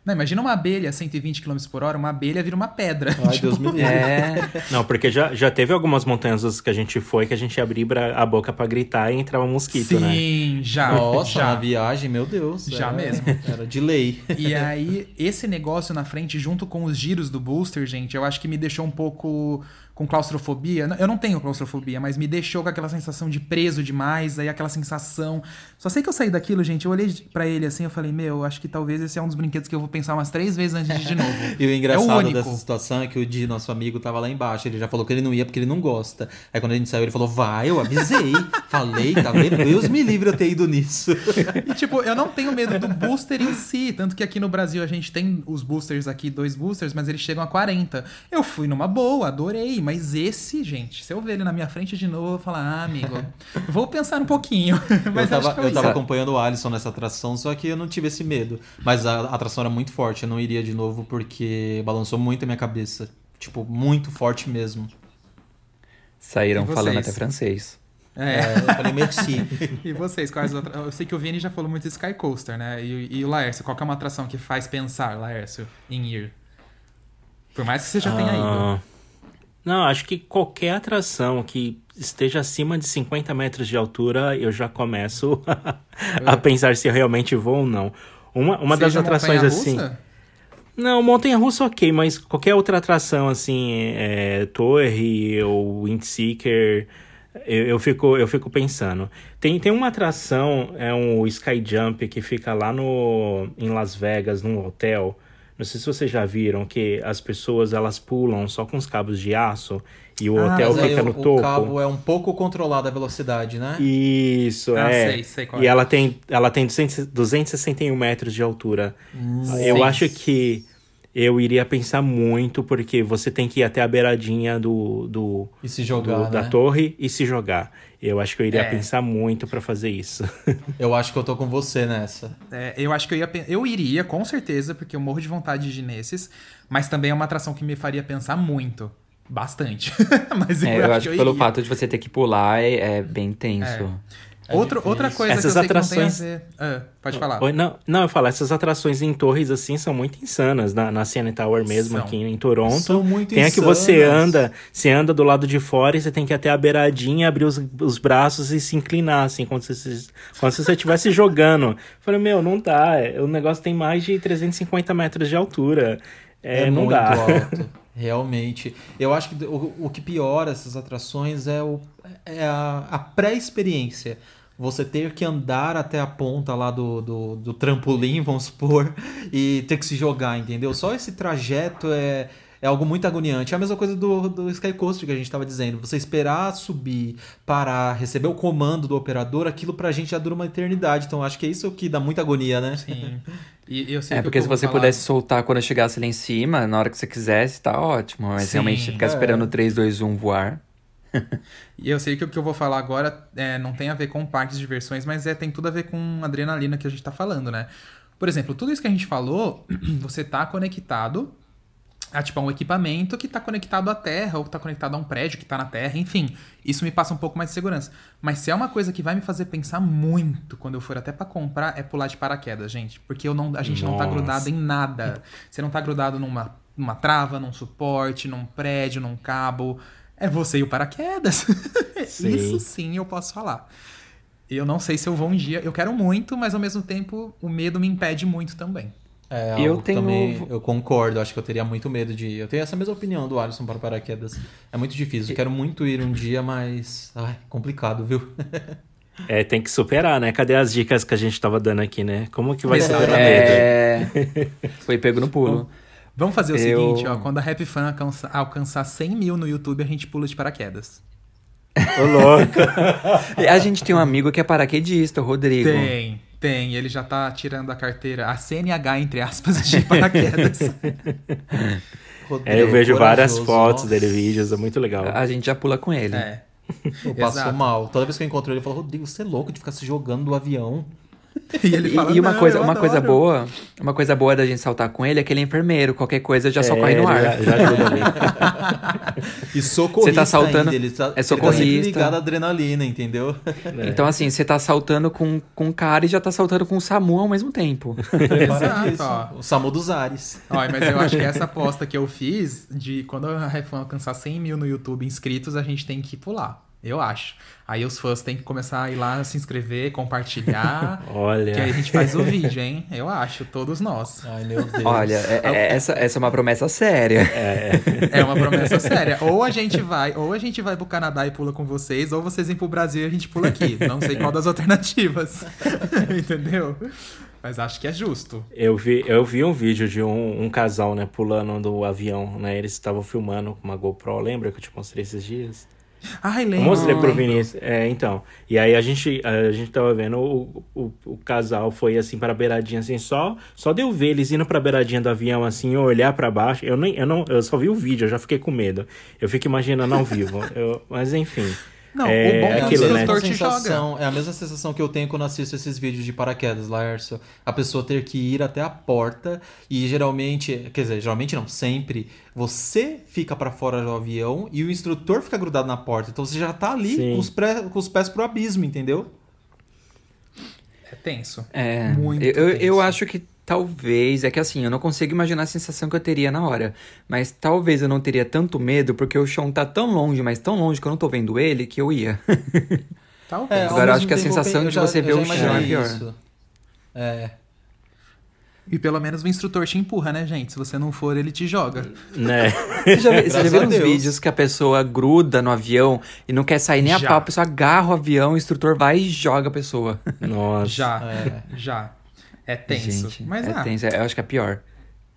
Não, imagina uma abelha a 120 km por hora, uma abelha vira uma pedra. Ai, Tipo, Deus me livre. É, Não, porque já, já teve algumas montanhas que a gente foi que a gente abria a boca pra gritar e entrava um mosquito, né? Sim, já. Nossa, já. na viagem, meu Deus. Já era- mesmo. Era de lei. E aí, esse negócio na frente, junto com os giros do booster, gente, eu acho que me deixou um pouco com claustrofobia. Eu não tenho claustrofobia, mas me deixou com aquela sensação de preso demais, aí aquela sensação. Só sei que eu saí daquilo, gente, eu olhei pra ele assim, eu falei, meu, acho que talvez esse é um dos brinquedos que eu vou pensar umas três vezes antes de ir de novo. E o é o engraçado dessa situação é que o Di, nosso amigo, tava lá embaixo. Ele já falou que ele não ia porque ele não gosta. Aí quando a gente saiu, ele falou: Vai, eu avisei. Falei, tá vendo? Deus me livre eu ter ido nisso. E, tipo, eu não tenho medo do booster em si. Tanto que aqui no Brasil a gente tem os boosters aqui, dois boosters, mas eles chegam a 40. Eu fui numa boa, adorei. Mas esse, gente, se eu ver ele na minha frente de novo, eu vou falar, ah, amigo, vou pensar um pouquinho. Mas eu acho tava, que é eu tava acompanhando o Alisson nessa atração, só que eu não tive esse medo. Mas a atração era muito forte. Eu não iria de novo porque balançou muito a minha cabeça. Tipo, muito forte mesmo. Saíram falando até francês. É. É, eu falei merci. E vocês, quais outras? Eu sei que o Vini já falou muito de Sky Coaster, né? E, e o Laércio, qual que é uma atração que faz pensar, Laércio, em ir? Por mais que você já tenha ido. Não, acho que qualquer atração que esteja acima de 50 metros de altura, eu já começo a pensar se eu realmente vou ou não. Uma, uma das Seja atrações assim. montanha-russa? Não, montanha russa ok, mas qualquer outra atração assim, é, torre ou Windseeker, eu, eu fico eu fico pensando. Tem, tem uma atração, é um Sky Jump que fica lá no em Las Vegas, num hotel. Não sei se vocês já viram que as pessoas elas pulam só com os cabos de aço e o Ah, hotel fica o, no o topo. cabo é um pouco controlado a velocidade, né? Isso, Ah, é. sei, sei qual e é. ela tem, ela tem 200, 261 metros de altura. Eu Sim. acho que eu iria pensar muito, porque você tem que ir até a beiradinha do, do, E se do- jogar, da né? torre e se jogar. Eu acho que eu iria É. pensar muito pra fazer isso. Eu acho que eu tô com você nessa. É, eu acho que eu ia eu iria, com certeza, porque eu morro de vontade de ir nesses, mas também é uma atração que me faria pensar muito. Bastante. mas eu, É, eu acho que pelo iria. fato de você ter que pular é, é bem tenso. Outro, outra coisa Essas que eu sei atrações- que não tem a ver... Ah, pode falar. Oi, Não, não, eu falo, essas atrações em torres assim são muito insanas. Na, na CN Tower mesmo, São. aqui em Toronto. São muito tem a que você insanas. anda, você anda do lado de fora e você tem que ir até a beiradinha, abrir os, os braços e se inclinar, assim, como se, se- como se você estivesse jogando. Eu falei, meu, não dá. é, O negócio tem mais de 350 metros de altura. É, não muito dá. alto. Realmente. Eu acho que o, o que piora essas atrações é, o, é a, a pré-experiência. Você ter que andar até a ponta lá do, do, do trampolim, vamos supor, e ter que se jogar, entendeu? Só esse trajeto é, é algo muito agoniante. É a mesma coisa do, do Sky Coaster que a gente estava dizendo. Você esperar subir, parar, receber o comando do operador, aquilo pra gente já dura uma eternidade. Então acho que é isso que dá muita agonia, né? Sim. E eu sei É, que porque se você falar- pudesse soltar quando chegasse lá em cima, na hora que você quisesse, tá ótimo. Mas Sim, realmente ficar é. esperando 3, 2, 1 voar. E eu sei que o que eu vou falar agora é, não tem a ver com parques de diversões, mas é, tem tudo a ver com adrenalina que a gente tá falando, né? Por exemplo, tudo isso que a gente falou, você tá conectado a tipo a um equipamento que tá conectado à terra, ou que tá conectado a um prédio que tá na terra, enfim. Isso me passa um pouco mais de segurança. Mas se é uma coisa que vai me fazer pensar muito quando eu for até pra comprar, é pular de paraquedas, gente. Porque eu não, a gente não tá Nossa. grudado em nada. Você não tá grudado numa, numa trava, num suporte, num prédio, num cabo. É você e o paraquedas. Sim. Isso sim eu posso falar. Eu não sei se eu vou um dia. Eu quero muito, mas ao mesmo tempo o medo me impede muito também. É, Eu tenho- também eu concordo, acho que eu teria muito medo de ir. Eu tenho essa mesma opinião do Alisson para paraquedas. É muito difícil. Eu quero muito ir um dia, mas ai, complicado, viu? É, tem que superar, né? Cadê as dicas que a gente tava dando aqui, né? Como que vai Exato. superar medo? É. Foi pego no pulo. Vamos fazer o Eu- seguinte, ó. Quando a Rap Fan alcança- alcançar 100 mil no YouTube, a gente pula de paraquedas. Ô, louco. A gente tem um amigo que é paraquedista, o Rodrigo. Tem, tem. Ele já tá tirando a carteira, a CNH, entre aspas, de paraquedas. É, eu vejo várias fotos nossa. dele, vídeos, é muito legal. A gente já pula com ele. é. Eu passo Exato. mal. Toda vez que eu encontro ele, eu falo, Rodrigo, você é louco de ficar se jogando do avião. E ele fala, e uma "Não, coisa, uma coisa adoro." boa, uma coisa boa da gente saltar com ele é que ele é enfermeiro, qualquer coisa já só corre no É, ar. Já, já ajuda ali. E socorrista Você tá saltando- ainda, ele tá, é ele tá socorrista. ligado à adrenalina, entendeu? Então assim, você tá saltando com, com cara e já tá saltando com o Samu ao mesmo tempo. Exato, ó. O Samu dos Ares. Olha, mas eu acho que essa aposta que eu fiz de quando a Rap Fan alcançar 100 mil no YouTube inscritos, a gente tem que pular. Eu acho. Aí os fãs têm que começar a ir lá se inscrever, compartilhar. Olha. Que aí a gente faz o vídeo, hein? Eu acho, todos nós. Ai, meu Deus. Olha, é- é- essa, essa é uma promessa séria. É uma promessa séria. Ou a gente vai, ou a gente vai pro Canadá e pula com vocês, ou vocês vêm pro Brasil e a gente pula aqui. Não sei qual das alternativas. Entendeu? Mas acho que é justo. Eu vi, eu vi um vídeo de um, um casal, né, pulando do avião, né? Eles estavam filmando com uma GoPro, lembra que eu te mostrei esses dias? Ai, lembro. mostrei pro. Vinícius. É, então. E aí a gente, a gente tava vendo o, o, o casal foi assim pra beiradinha, assim, só, só de eu ver eles indo pra beiradinha do avião, assim, olhar pra baixo. Eu, nem, eu, não, eu só vi o vídeo, eu já fiquei com medo. Eu fico imaginando ao vivo. Eu, mas enfim. Não, É o bom é que aquilo, o né? instrutor te joga. sensação, é a mesma sensação que eu tenho quando assisto esses vídeos de paraquedas, Laércio. A pessoa ter que ir até a porta e geralmente, quer dizer, geralmente não, sempre, você fica pra fora do avião e o instrutor fica grudado na porta. Então você já tá ali Sim. com os, pré- com os pés pro abismo, entendeu? É tenso. É, Muito eu, eu- eu tenso. acho que talvez, é que assim, eu não consigo imaginar a sensação que eu teria na hora, mas talvez eu não teria tanto medo porque o chão tá tão longe, mas tão longe que eu não tô vendo ele, que eu ia. Talvez. É, Agora, eu acho que a sensação de já- você ver o chão é pior. isso. É. E pelo menos o instrutor te empurra, né, gente? Se você não for, ele te joga. Né? Você já, viu a uns Deus. vídeos que a pessoa gruda no avião e não quer sair nem a Já. pau, a pessoa agarra o avião, o instrutor vai e joga a pessoa. Nossa. Já, É. já. É tenso. Gente, Mas é ah, tenso, eu acho que é pior.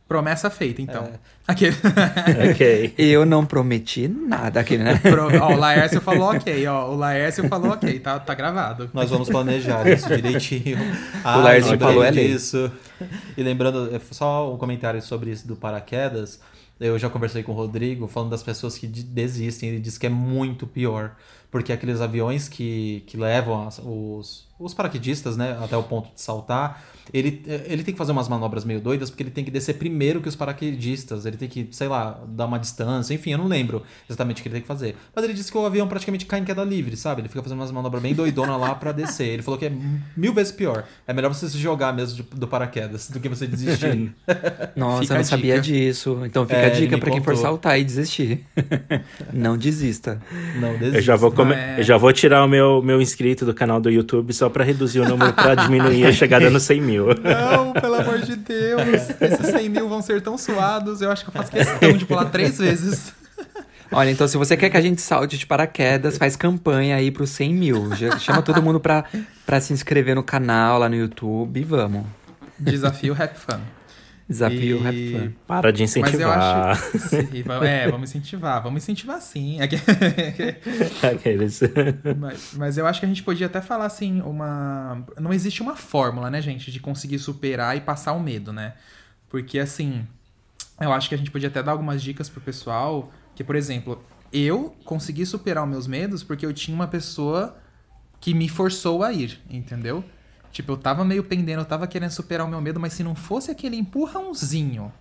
promessa feita, então. É. Aquele... Ok. Eu não prometi nada aquele, né? Pro- ó, o Laércio falou ok, ó. O Laércio falou ok, tá, tá gravado. Nós vamos planejar isso direitinho. Ah, Laércio lembrei falou, é lei. disso. E lembrando, é só um comentário sobre isso do paraquedas. Eu já conversei com o Rodrigo falando das pessoas que de- desistem. Ele diz que é muito pior. Porque aqueles aviões que, que levam as- os, os paraquedistas né, até o ponto de saltar, ele, ele tem que fazer umas manobras meio doidas, porque ele tem que descer primeiro que os paraquedistas. Ele tem que, sei lá, dar uma distância. Enfim, eu não lembro exatamente o que ele tem que fazer. Mas ele disse que o avião praticamente cai em queda livre, sabe? Ele fica fazendo umas manobras bem doidonas lá pra descer. Ele falou que é mil vezes pior. É melhor você se jogar mesmo do paraquedas do que você desistir. Nossa, Fica eu não sabia disso. Então fica É, a dica pra quem for saltar e desistir. não desista. não, desista. Eu já vou, come- É. eu já vou tirar o meu, meu inscrito do canal do YouTube só pra reduzir o número pra diminuir a chegada no 100 mil. Não, pelo amor de Deus. Esses 100 mil vão ser tão suados. Eu acho que eu faço questão de pular três vezes. Olha, então se você quer que a gente salte de paraquedas, faz campanha aí pros 100 mil. Já chama todo mundo pra, pra se inscrever no canal lá no YouTube e vamos. Desafio Rap Fun. Desafio E- Rap Fun. Para de Mas eu incentivar. acho. Sim, é, vamos incentivar. Vamos incentivar sim. Que- Aqueles. mas, mas eu acho que a gente podia até falar assim, uma. Não existe uma fórmula, né, gente, de conseguir superar e passar o medo, né? Porque assim, eu acho que a gente podia até dar algumas dicas pro pessoal. Que, por exemplo, eu consegui superar os meus medos porque eu tinha uma pessoa que me forçou a ir, entendeu? Tipo, eu tava meio pendendo, eu tava querendo superar o meu medo, mas se não fosse aquele empurrãozinho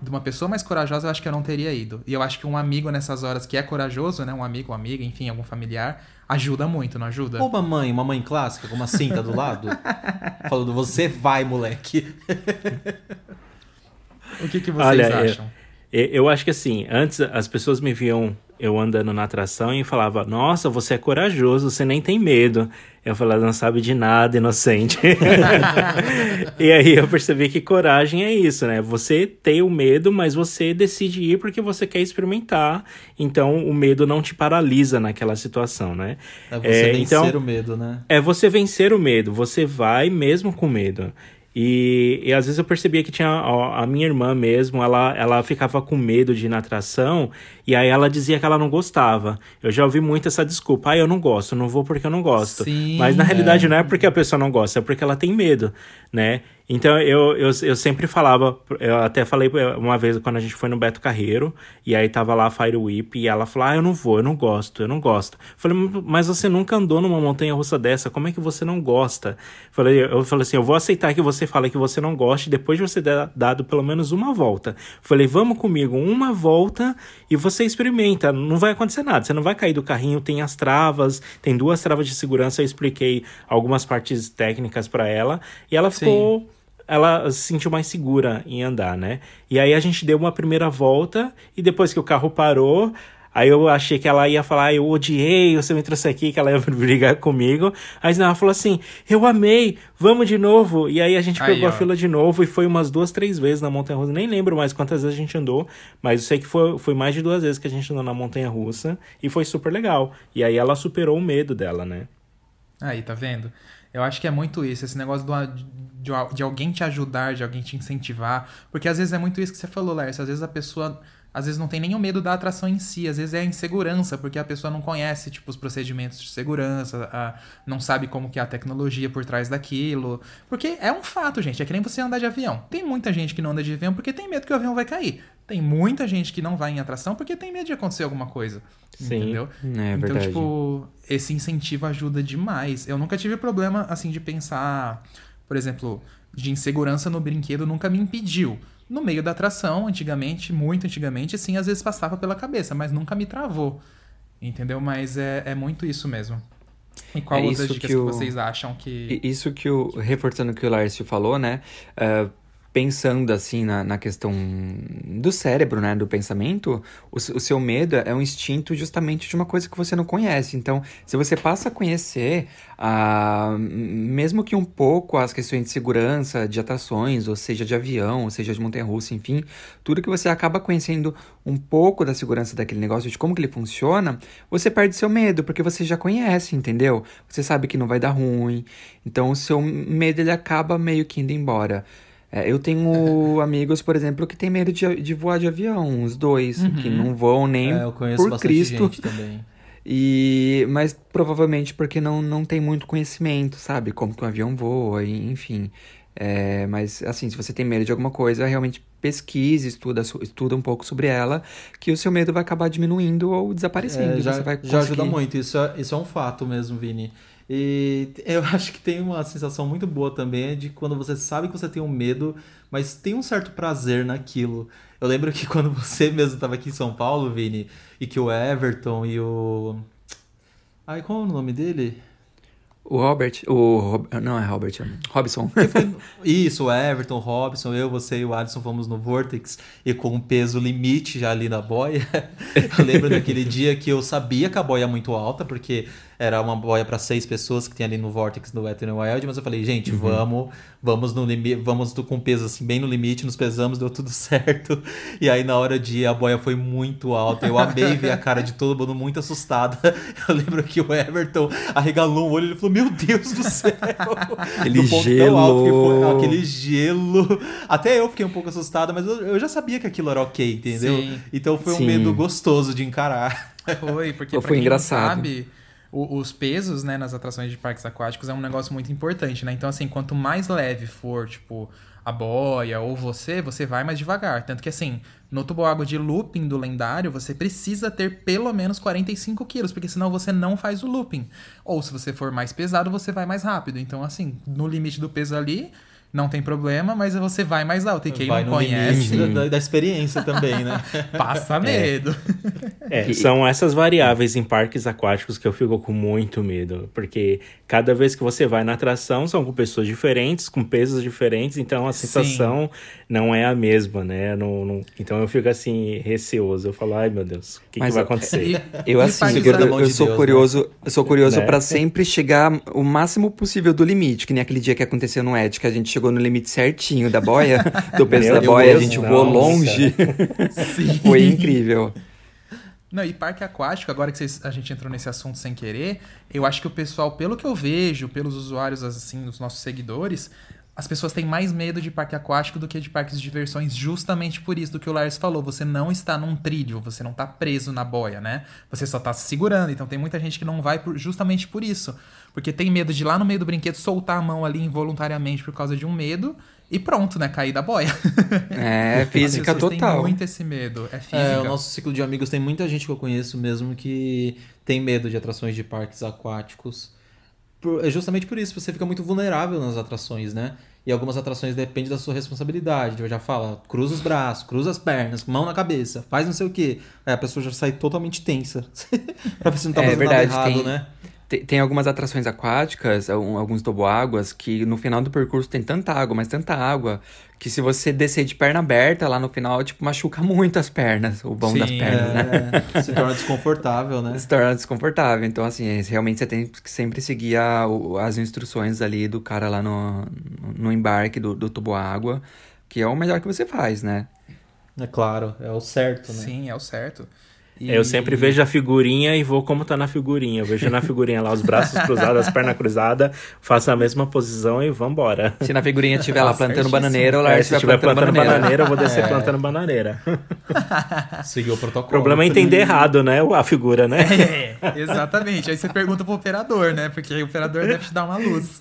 de uma pessoa mais corajosa, eu acho que eu não teria ido. E eu acho que um amigo nessas horas que é corajoso, né? Um amigo, uma amiga, enfim, algum familiar, ajuda muito, não ajuda? Ou uma mãe, uma mãe clássica com uma cinta do lado, falando, você vai, moleque. O que, que vocês Olha, eu- acham? Eu, eu acho que assim, antes as pessoas me viam eu andando na atração e falava, nossa, você é corajoso, você nem tem medo. Eu falava, não sabe de nada, inocente. e aí eu percebi que coragem é isso, né? Você tem o medo, mas você decide ir porque você quer experimentar. Então o medo não te paralisa naquela situação, né? É você É, vencer então- o medo, né? É você vencer o medo, você vai mesmo com medo. E, e às vezes eu percebia que tinha ó, a minha irmã mesmo, ela, ela ficava com medo de ir na atração, e aí ela dizia que ela não gostava. Eu já ouvi muito essa desculpa, ah, eu não gosto, não vou porque eu não gosto. Sim, Mas na realidade não é porque a pessoa não gosta, é porque ela tem medo, né? Então eu, eu, eu sempre falava, eu até falei uma vez quando a gente foi no Beto Carreiro, e aí tava lá a Fire Whip, e ela falou: Ah, eu não vou, eu não gosto, eu não gosto. Eu falei, mas você nunca andou numa montanha russa dessa, como é que você não gosta? Eu falei, eu falei assim: eu vou aceitar que você fala que você não gosta, e depois de você ter dado pelo menos uma volta. Falei, vamos comigo, uma volta e você experimenta, não vai acontecer nada, você não vai cair do carrinho, tem as travas, tem duas travas de segurança, eu expliquei algumas partes técnicas para ela, e ela Sim. ficou ela se sentiu mais segura em andar, né? E aí a gente deu uma primeira volta e depois que o carro parou, aí eu achei que ela ia falar, "Ah, eu odiei, você me trouxe aqui, que ela ia brigar comigo. Aí não, ela falou assim, eu amei, vamos de novo. E aí a gente Aí, pegou ó. a fila de novo e foi umas duas, três vezes na montanha russa. Nem lembro mais quantas vezes a gente andou, mas eu sei que foi, foi mais de duas vezes que a gente andou na montanha russa e foi super legal. E aí ela superou o medo dela, né? Aí, tá vendo? Eu acho que é muito isso, esse negócio do, de, de alguém te ajudar, de alguém te incentivar. Porque às vezes é muito isso que você falou, Lércio. Às vezes a pessoa às vezes não tem nem o medo da atração em si, às vezes é a insegurança, porque a pessoa não conhece, tipo, os procedimentos de segurança, a- não sabe como que é a tecnologia por trás daquilo. Porque é um fato, gente, é que nem você andar de avião. Tem muita gente que não anda de avião porque tem medo que o avião vai cair. Tem muita gente que não vai em atração porque tem medo de acontecer alguma coisa. Sim. Entendeu? É então, verdade. tipo, esse incentivo ajuda demais. Eu nunca tive problema, assim, de pensar, por exemplo, de insegurança no brinquedo nunca me impediu. No meio da atração, antigamente, muito antigamente, assim, às vezes passava pela cabeça, mas nunca me travou. Entendeu? Mas é, é muito isso mesmo. E qual É outras dicas que que, o- vocês acham que. Isso que o. Reforçando o que o Lárcio falou, né? ah, pensando assim na, na questão do cérebro, né? Do pensamento, o, o seu medo é um instinto justamente de uma coisa que você não conhece. Então, se você passa a conhecer, ah, mesmo que um pouco as questões de segurança, de atrações, ou seja, de avião, ou seja, de montanha-russa, enfim, tudo que você acaba conhecendo um pouco da segurança daquele negócio, de como que ele funciona, você perde seu medo, porque você já conhece, entendeu? Você sabe que não vai dar ruim. Então, o seu medo, ele acaba meio que indo embora. É, eu tenho amigos, por exemplo, que têm medo de, de voar de avião, os dois, que não voam nem É, eu conheço por bastante Cristo. gente também. E, mas provavelmente porque não, não tem muito conhecimento, sabe? Como que um avião voa, e, enfim. É, mas, assim, se você tem medo de alguma coisa, realmente pesquise, estuda, estuda um pouco sobre ela, que o seu medo vai acabar diminuindo ou desaparecendo. É, já, você vai já ajuda conseguir- muito, isso é, isso é um fato mesmo, Vini. E eu acho que tem uma sensação muito boa também é de quando você sabe que você tem um medo, mas tem um certo prazer naquilo. Eu lembro que quando você mesmo estava aqui em São Paulo, Vini, e que o Everton e o. Ai, qual é o nome dele? O Robert, o Rob- não é Robert, é Robson. Foi- Isso, o Everton, o Robson, eu, você e o Alisson fomos no Vortex e com um peso limite já ali na boia. Eu lembro daquele dia que eu sabia que a boia é muito alta, porque era uma boia para seis pessoas que tem ali no Vortex do Wet n Wild, mas eu falei, gente, Uhum. vamos, vamos no limite, vamos com peso assim bem no limite, nos pesamos, deu tudo certo. E aí na hora de ir, a boia foi muito alta. Eu amei ver a cara de todo mundo muito assustada. Eu lembro que o Everton arregalou o olho e ele falou: "Meu Deus do céu!" Aquele Do ponto tão alto que foi, gelo. aquele gelo. Até eu fiquei um pouco assustado, mas eu, eu já sabia que aquilo era ok, entendeu? Sim. Então foi um Sim. medo gostoso de encarar. Foi, porque Foi pra quem engraçado. sabe, os pesos, né, nas atrações de parques aquáticos é um negócio muito importante, né? Então, assim, quanto mais leve for, tipo, a boia ou você, você vai mais devagar. Tanto que, assim, no tubo-água de looping do lendário, você precisa ter pelo menos 45 quilos, porque senão você não faz o looping. Ou se você for mais pesado, você vai mais rápido. Então, assim, no limite do peso ali, não tem problema, mas você vai mais alto. E quem Vai não conhece, da, da experiência também, né? passa medo. É, são essas variáveis em parques aquáticos que eu fico com muito medo. Porque cada vez que você vai na atração, são com pessoas diferentes, com pesos diferentes, então a sensação não é a mesma, né? Não, não- Então eu fico assim, receoso. Eu falo, ai meu Deus, o que, que vai acontecer? E- Eu assim, parques eu, de sou Deus, curioso, eu sou curioso Né? pra sempre chegar o máximo possível do limite, que nem aquele dia que aconteceu no Ed, que a gente chegou no limite certinho da boia, do peso Meu da boia, a gente voou longe. Sim. Foi incrível. Não, e parque aquático, agora que vocês- a gente entrou nesse assunto sem querer, eu acho que o pessoal, pelo que eu vejo, pelos usuários, assim, os nossos seguidores, as pessoas têm mais medo de parque aquático do que de parques de diversões, justamente por isso do que o Lars falou. Você não está num trilho, você não está preso na boia, né? Você só está se segurando. Então tem muita gente que não vai por- justamente por isso. Porque tem medo de lá no meio do brinquedo soltar a mão ali involuntariamente por causa de um medo e pronto, né? Cair da boia. É, física total. muito esse medo. É física. É, o nosso ciclo de amigos tem muita gente que eu conheço mesmo que tem medo de atrações de parques aquáticos. Por- é justamente por isso, você fica muito vulnerável nas atrações, né? E algumas atrações dependem da sua responsabilidade. Eu já falo, cruza os braços, cruza as pernas, mão na cabeça, faz não sei o quê. Aí a pessoa já sai totalmente tensa. pra ver se não tá É fazendo verdade, nada errado, tem- né? Tem, tem algumas atrações aquáticas, al- alguns toboáguas, que no final do percurso tem tanta água, mas tanta água, que se você descer de perna aberta lá no final, tipo, machuca muito as pernas, o vão das pernas, né? É, se torna desconfortável, né? Se torna desconfortável. Então, assim, é, realmente você tem que sempre seguir a- as instruções ali do cara lá no, no embarque do, do tubo-água, que é o melhor que você faz, né? É claro, é o certo, né? Sim, é o certo. E- Eu sempre vejo a figurinha e vou como tá na figurinha. Eu vejo na figurinha lá os braços cruzados, as pernas cruzadas, faço a mesma posição e vambora. Se na figurinha tiver lá plantando certíssimo. bananeira, o É, Lars se vai estiver plantando, plantando bananeira. bananeira, eu vou descer plantando bananeira. Seguiu o protocolo. O problema é entender errado, né? A figura, né? É, exatamente. Aí você pergunta pro operador, né? Porque o operador deve te dar uma luz.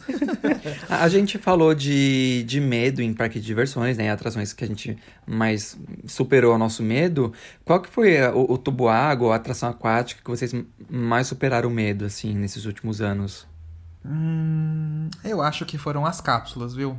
A gente falou de, de medo em parque de diversões, né? Atrações que a gente mais superou o nosso medo. Qual que foi a- o, o tubo-água, a atração aquática que vocês mais superaram o medo, assim, nesses últimos anos? Hum, eu acho que foram as cápsulas, viu?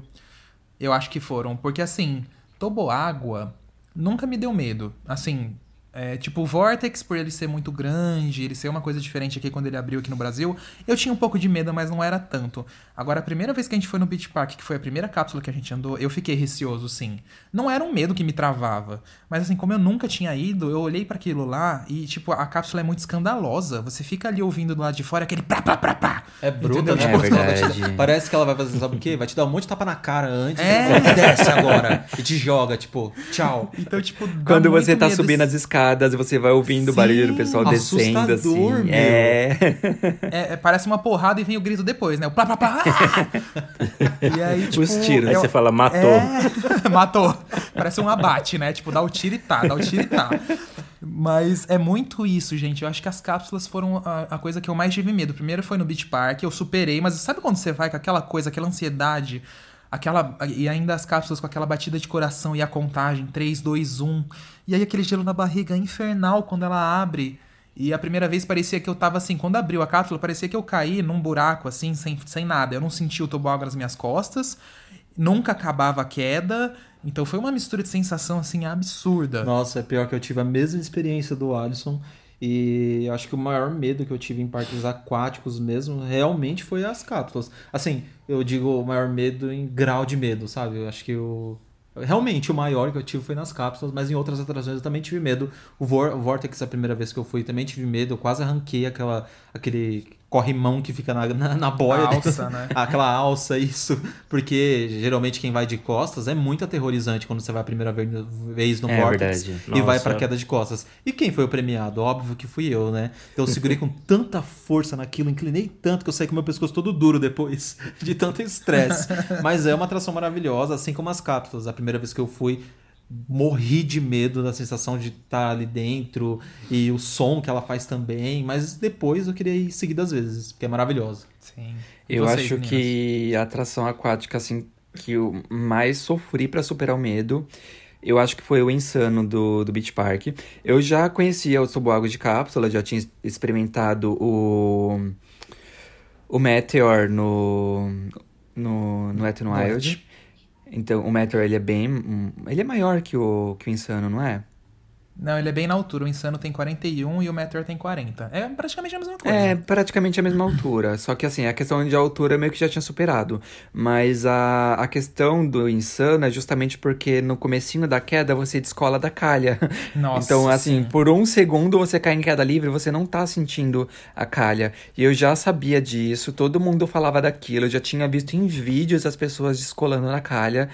Eu acho que foram. Porque assim, toboágua nunca me deu medo. Assim, é, tipo, o Vortex, por ele ser muito grande, ele ser uma coisa diferente aqui quando ele abriu aqui no Brasil, eu tinha um pouco de medo, mas não era tanto. Agora, a primeira vez que a gente foi no Beach Park, que foi a primeira cápsula que a gente andou, eu fiquei receoso, sim. Não era um medo que me travava, mas assim, como eu nunca tinha ido, eu olhei para aquilo lá e, tipo, a cápsula é muito escandalosa. Você fica ali ouvindo do lado de fora aquele prá, prá, prá, prá. É bruto, Entendeu? né? É Tipo, dar- Parece que ela vai fazer, sabe o quê? Vai te dar um monte de tapa na cara antes. É. e Desce agora. E te joga, tipo, tchau. Então, tipo, Quando você tá subindo as escadas e você vai ouvindo o barulho do pessoal descendo, assim. assustador, meu. É. É, é, parece uma porrada e vem o grito depois, né? O plá, plá, plá. e aí, tipo... Os tiros. Aí eu- você fala, matou. É, matou. Parece um abate, né? Tipo, dá o tiro e tá, dá o tiro e tá. Mas é muito isso, gente. Eu acho que as cápsulas foram a, a coisa que eu mais tive medo. Primeiro foi no Beach Park, eu superei, mas sabe quando você vai com aquela coisa, aquela ansiedade, aquela e ainda as cápsulas com aquela batida de coração e a contagem 3, 2, 1. E aí aquele gelo na barriga infernal quando ela abre. E a primeira vez parecia que eu tava assim, quando abriu a cápsula, parecia que eu caí num buraco assim, sem, sem nada. Eu não senti o toboágua nas minhas costas, nunca acabava a queda. Então foi uma mistura de sensação assim absurda. Nossa, é pior que eu tive a mesma experiência do Alisson. E eu acho que o maior medo que eu tive em parques aquáticos mesmo realmente foi as cápsulas. Assim, eu digo o maior medo em grau de medo, sabe? Eu acho que o. Realmente, o maior que eu tive foi nas cápsulas, mas em outras atrações eu também tive medo. O, Vor o Vortex, a primeira vez que eu fui, também tive medo. Eu quase arranquei aquela, aquele corrimão que fica na, na, na boia. A alça, né? Aquela alça, isso. Porque geralmente quem vai de costas é muito aterrorizante quando você vai a primeira vez no É Vortex verdade. e vai Nossa. pra queda de costas. E quem foi o premiado? Óbvio que fui eu, né? Então eu segurei com tanta força naquilo, inclinei tanto que eu saí com meu pescoço todo duro depois, de tanto estresse. Mas é uma atração maravilhosa, assim como as cápsulas. A primeira vez que eu fui, morri de medo da sensação de estar ali dentro e o som que ela faz também. Mas depois eu queria ir seguidas vezes, porque é maravilhosa. Sim. E Eu vocês, acho meninas? que a atração aquática, assim, que eu mais sofri pra superar o medo, eu acho que foi o Insano do, do Beach Park. Eu já conhecia o toboágua de cápsula, já tinha experimentado o, o Meteor no, no, no Wet n Wild. Então, o Meteor, ele é bem... Ele é maior que o, que o Insano, não é? Não, ele é bem na altura. O Insano tem 41 e o Meteor tem 40. É praticamente a mesma coisa. É, praticamente a mesma altura. Só que assim, a questão de altura meio que já tinha superado. Mas a, a questão do insano é justamente porque no comecinho da queda você descola da calha. Nossa, então, assim, sim. por um segundo você cai em queda livre, você não tá sentindo a calha. E eu já sabia disso, todo mundo falava daquilo, eu já tinha visto em vídeos as pessoas descolando na calha.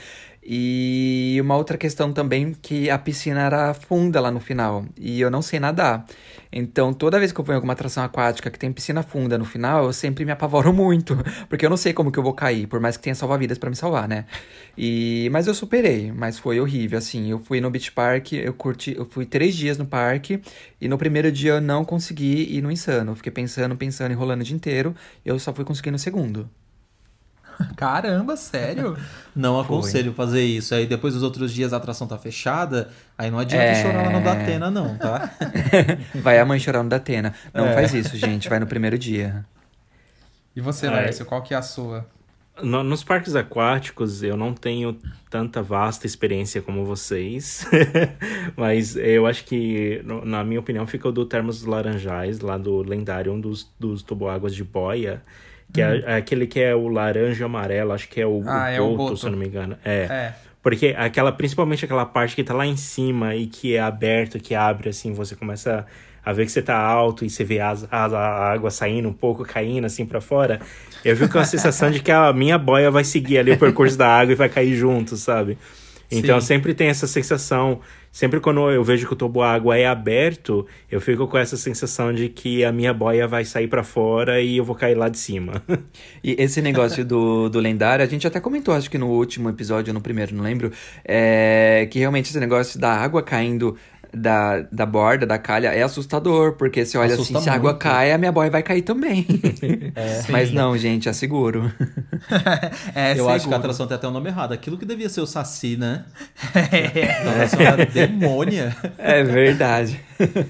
E uma outra questão também que a piscina era funda lá no final e eu não sei nadar. Então, toda vez que eu vou em alguma atração aquática que tem piscina funda no final, eu sempre me apavoro muito, porque eu não sei como que eu vou cair, por mais que tenha salva-vidas pra me salvar, né? E mas eu superei, mas foi horrível assim. Eu fui no Beach Park, eu curti, eu fui três dias no parque e no primeiro dia eu não consegui ir no Insano. Eu fiquei pensando, pensando, enrolando o dia inteiro, eu só fui conseguir no segundo. Caramba, sério? Não aconselho fazer isso. Aí depois dos outros dias a atração tá fechada, aí não adianta É. chorar lá no Datena, não, tá? Vai a mãe chorar no Datena. Não É. faz isso, gente, vai no primeiro dia. E você, É. Lércio, qual que é a sua? No- nos parques aquáticos eu não tenho tanta vasta experiência como vocês, mas eu acho que, no- na minha opinião, fica o do Termos dos Laranjais, lá do lendário, um dos, dos toboáguas de boia, que é, é aquele que é o laranja amarelo, acho que é o, Ah, o é o boto, se eu não me engano. É. É. Porque aquela, principalmente aquela parte que tá lá em cima e que é aberto, que abre assim, você começa a ver que você tá alto e você vê as, as- a água saindo um pouco, caindo assim pra fora. Eu vi com a sensação de que a minha boia vai seguir ali o percurso da água e vai cair junto, sabe? Então Sim. sempre tem essa sensação. Sempre quando eu vejo que o toboágua é aberto, eu fico com essa sensação de que a minha boia vai sair pra fora e eu vou cair lá de cima. E esse negócio do, do lendário, a gente até comentou, acho que no último episódio, no primeiro, não lembro, é, que realmente esse negócio da água caindo da, da borda, da calha, é assustador, porque você olha Assusta assim, se a água cai, a minha boia vai cair também. Mas não, gente, é seguro. É, Eu acho que a seguro. atração tem até o nome errado. Aquilo que devia ser o Saci, né? É. A era demônia. É verdade.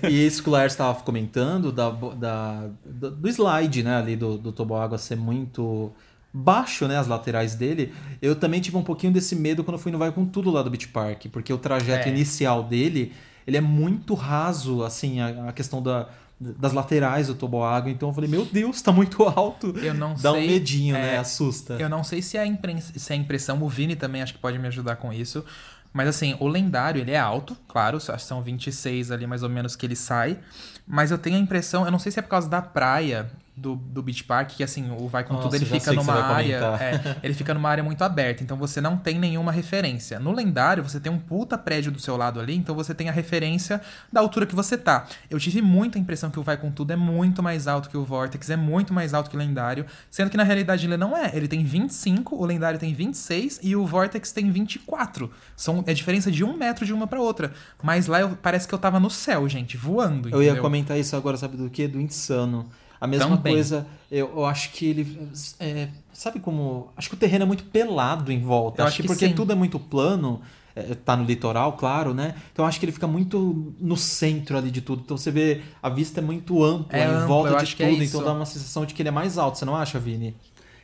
E isso que o Lars estava comentando da, da, do do slide, né, ali do, do toboágua ser muito baixo, né, as laterais dele. Eu também tive um pouquinho desse medo quando eu fui no Vai Com Tudo lá do Beach Park, porque o trajeto É. inicial dele, ele é muito raso, assim, a, a questão da, das laterais do toboágua. Então eu falei, meu Deus, tá muito alto. Eu não Dá um sei, medinho, é, né, assusta. Eu não sei se é, a se a impressão, o Vini também acho que pode me ajudar com isso. Mas assim, o lendário, ele é alto, claro, acho que são 26 ali mais ou menos que ele sai. Mas eu tenho a impressão, eu não sei se é por causa da praia do, do Beach Park, que assim, o Vai Com Nossa, Tudo, ele fica numa área. é, ele fica numa área muito aberta, então você não tem nenhuma referência. No lendário, você tem um puta prédio do seu lado ali, então você tem a referência da altura que você tá. Eu tive muita impressão que o Vai Com Tudo é muito mais alto que o Vortex, é muito mais alto que o lendário, sendo que na realidade ele não é. Ele tem 25, o lendário tem 26 e o Vortex tem 24. São, é diferença de um metro de uma pra outra. Mas lá eu- parece que eu tava no céu, gente, voando. Eu ia entendeu? comentar isso agora, sabe do que? Do insano. A mesma Também. coisa, eu, eu acho que ele. é, sabe como. Acho que o terreno é muito pelado em volta. Eu acho acho que que porque sim. tudo é muito plano. é, tá no litoral, claro, né? Então eu acho que ele fica muito no centro ali de tudo. Então você vê, a vista é muito ampla É em ampla, volta de é tudo. isso. então dá uma sensação de que ele é mais alto, você não acha, Vini?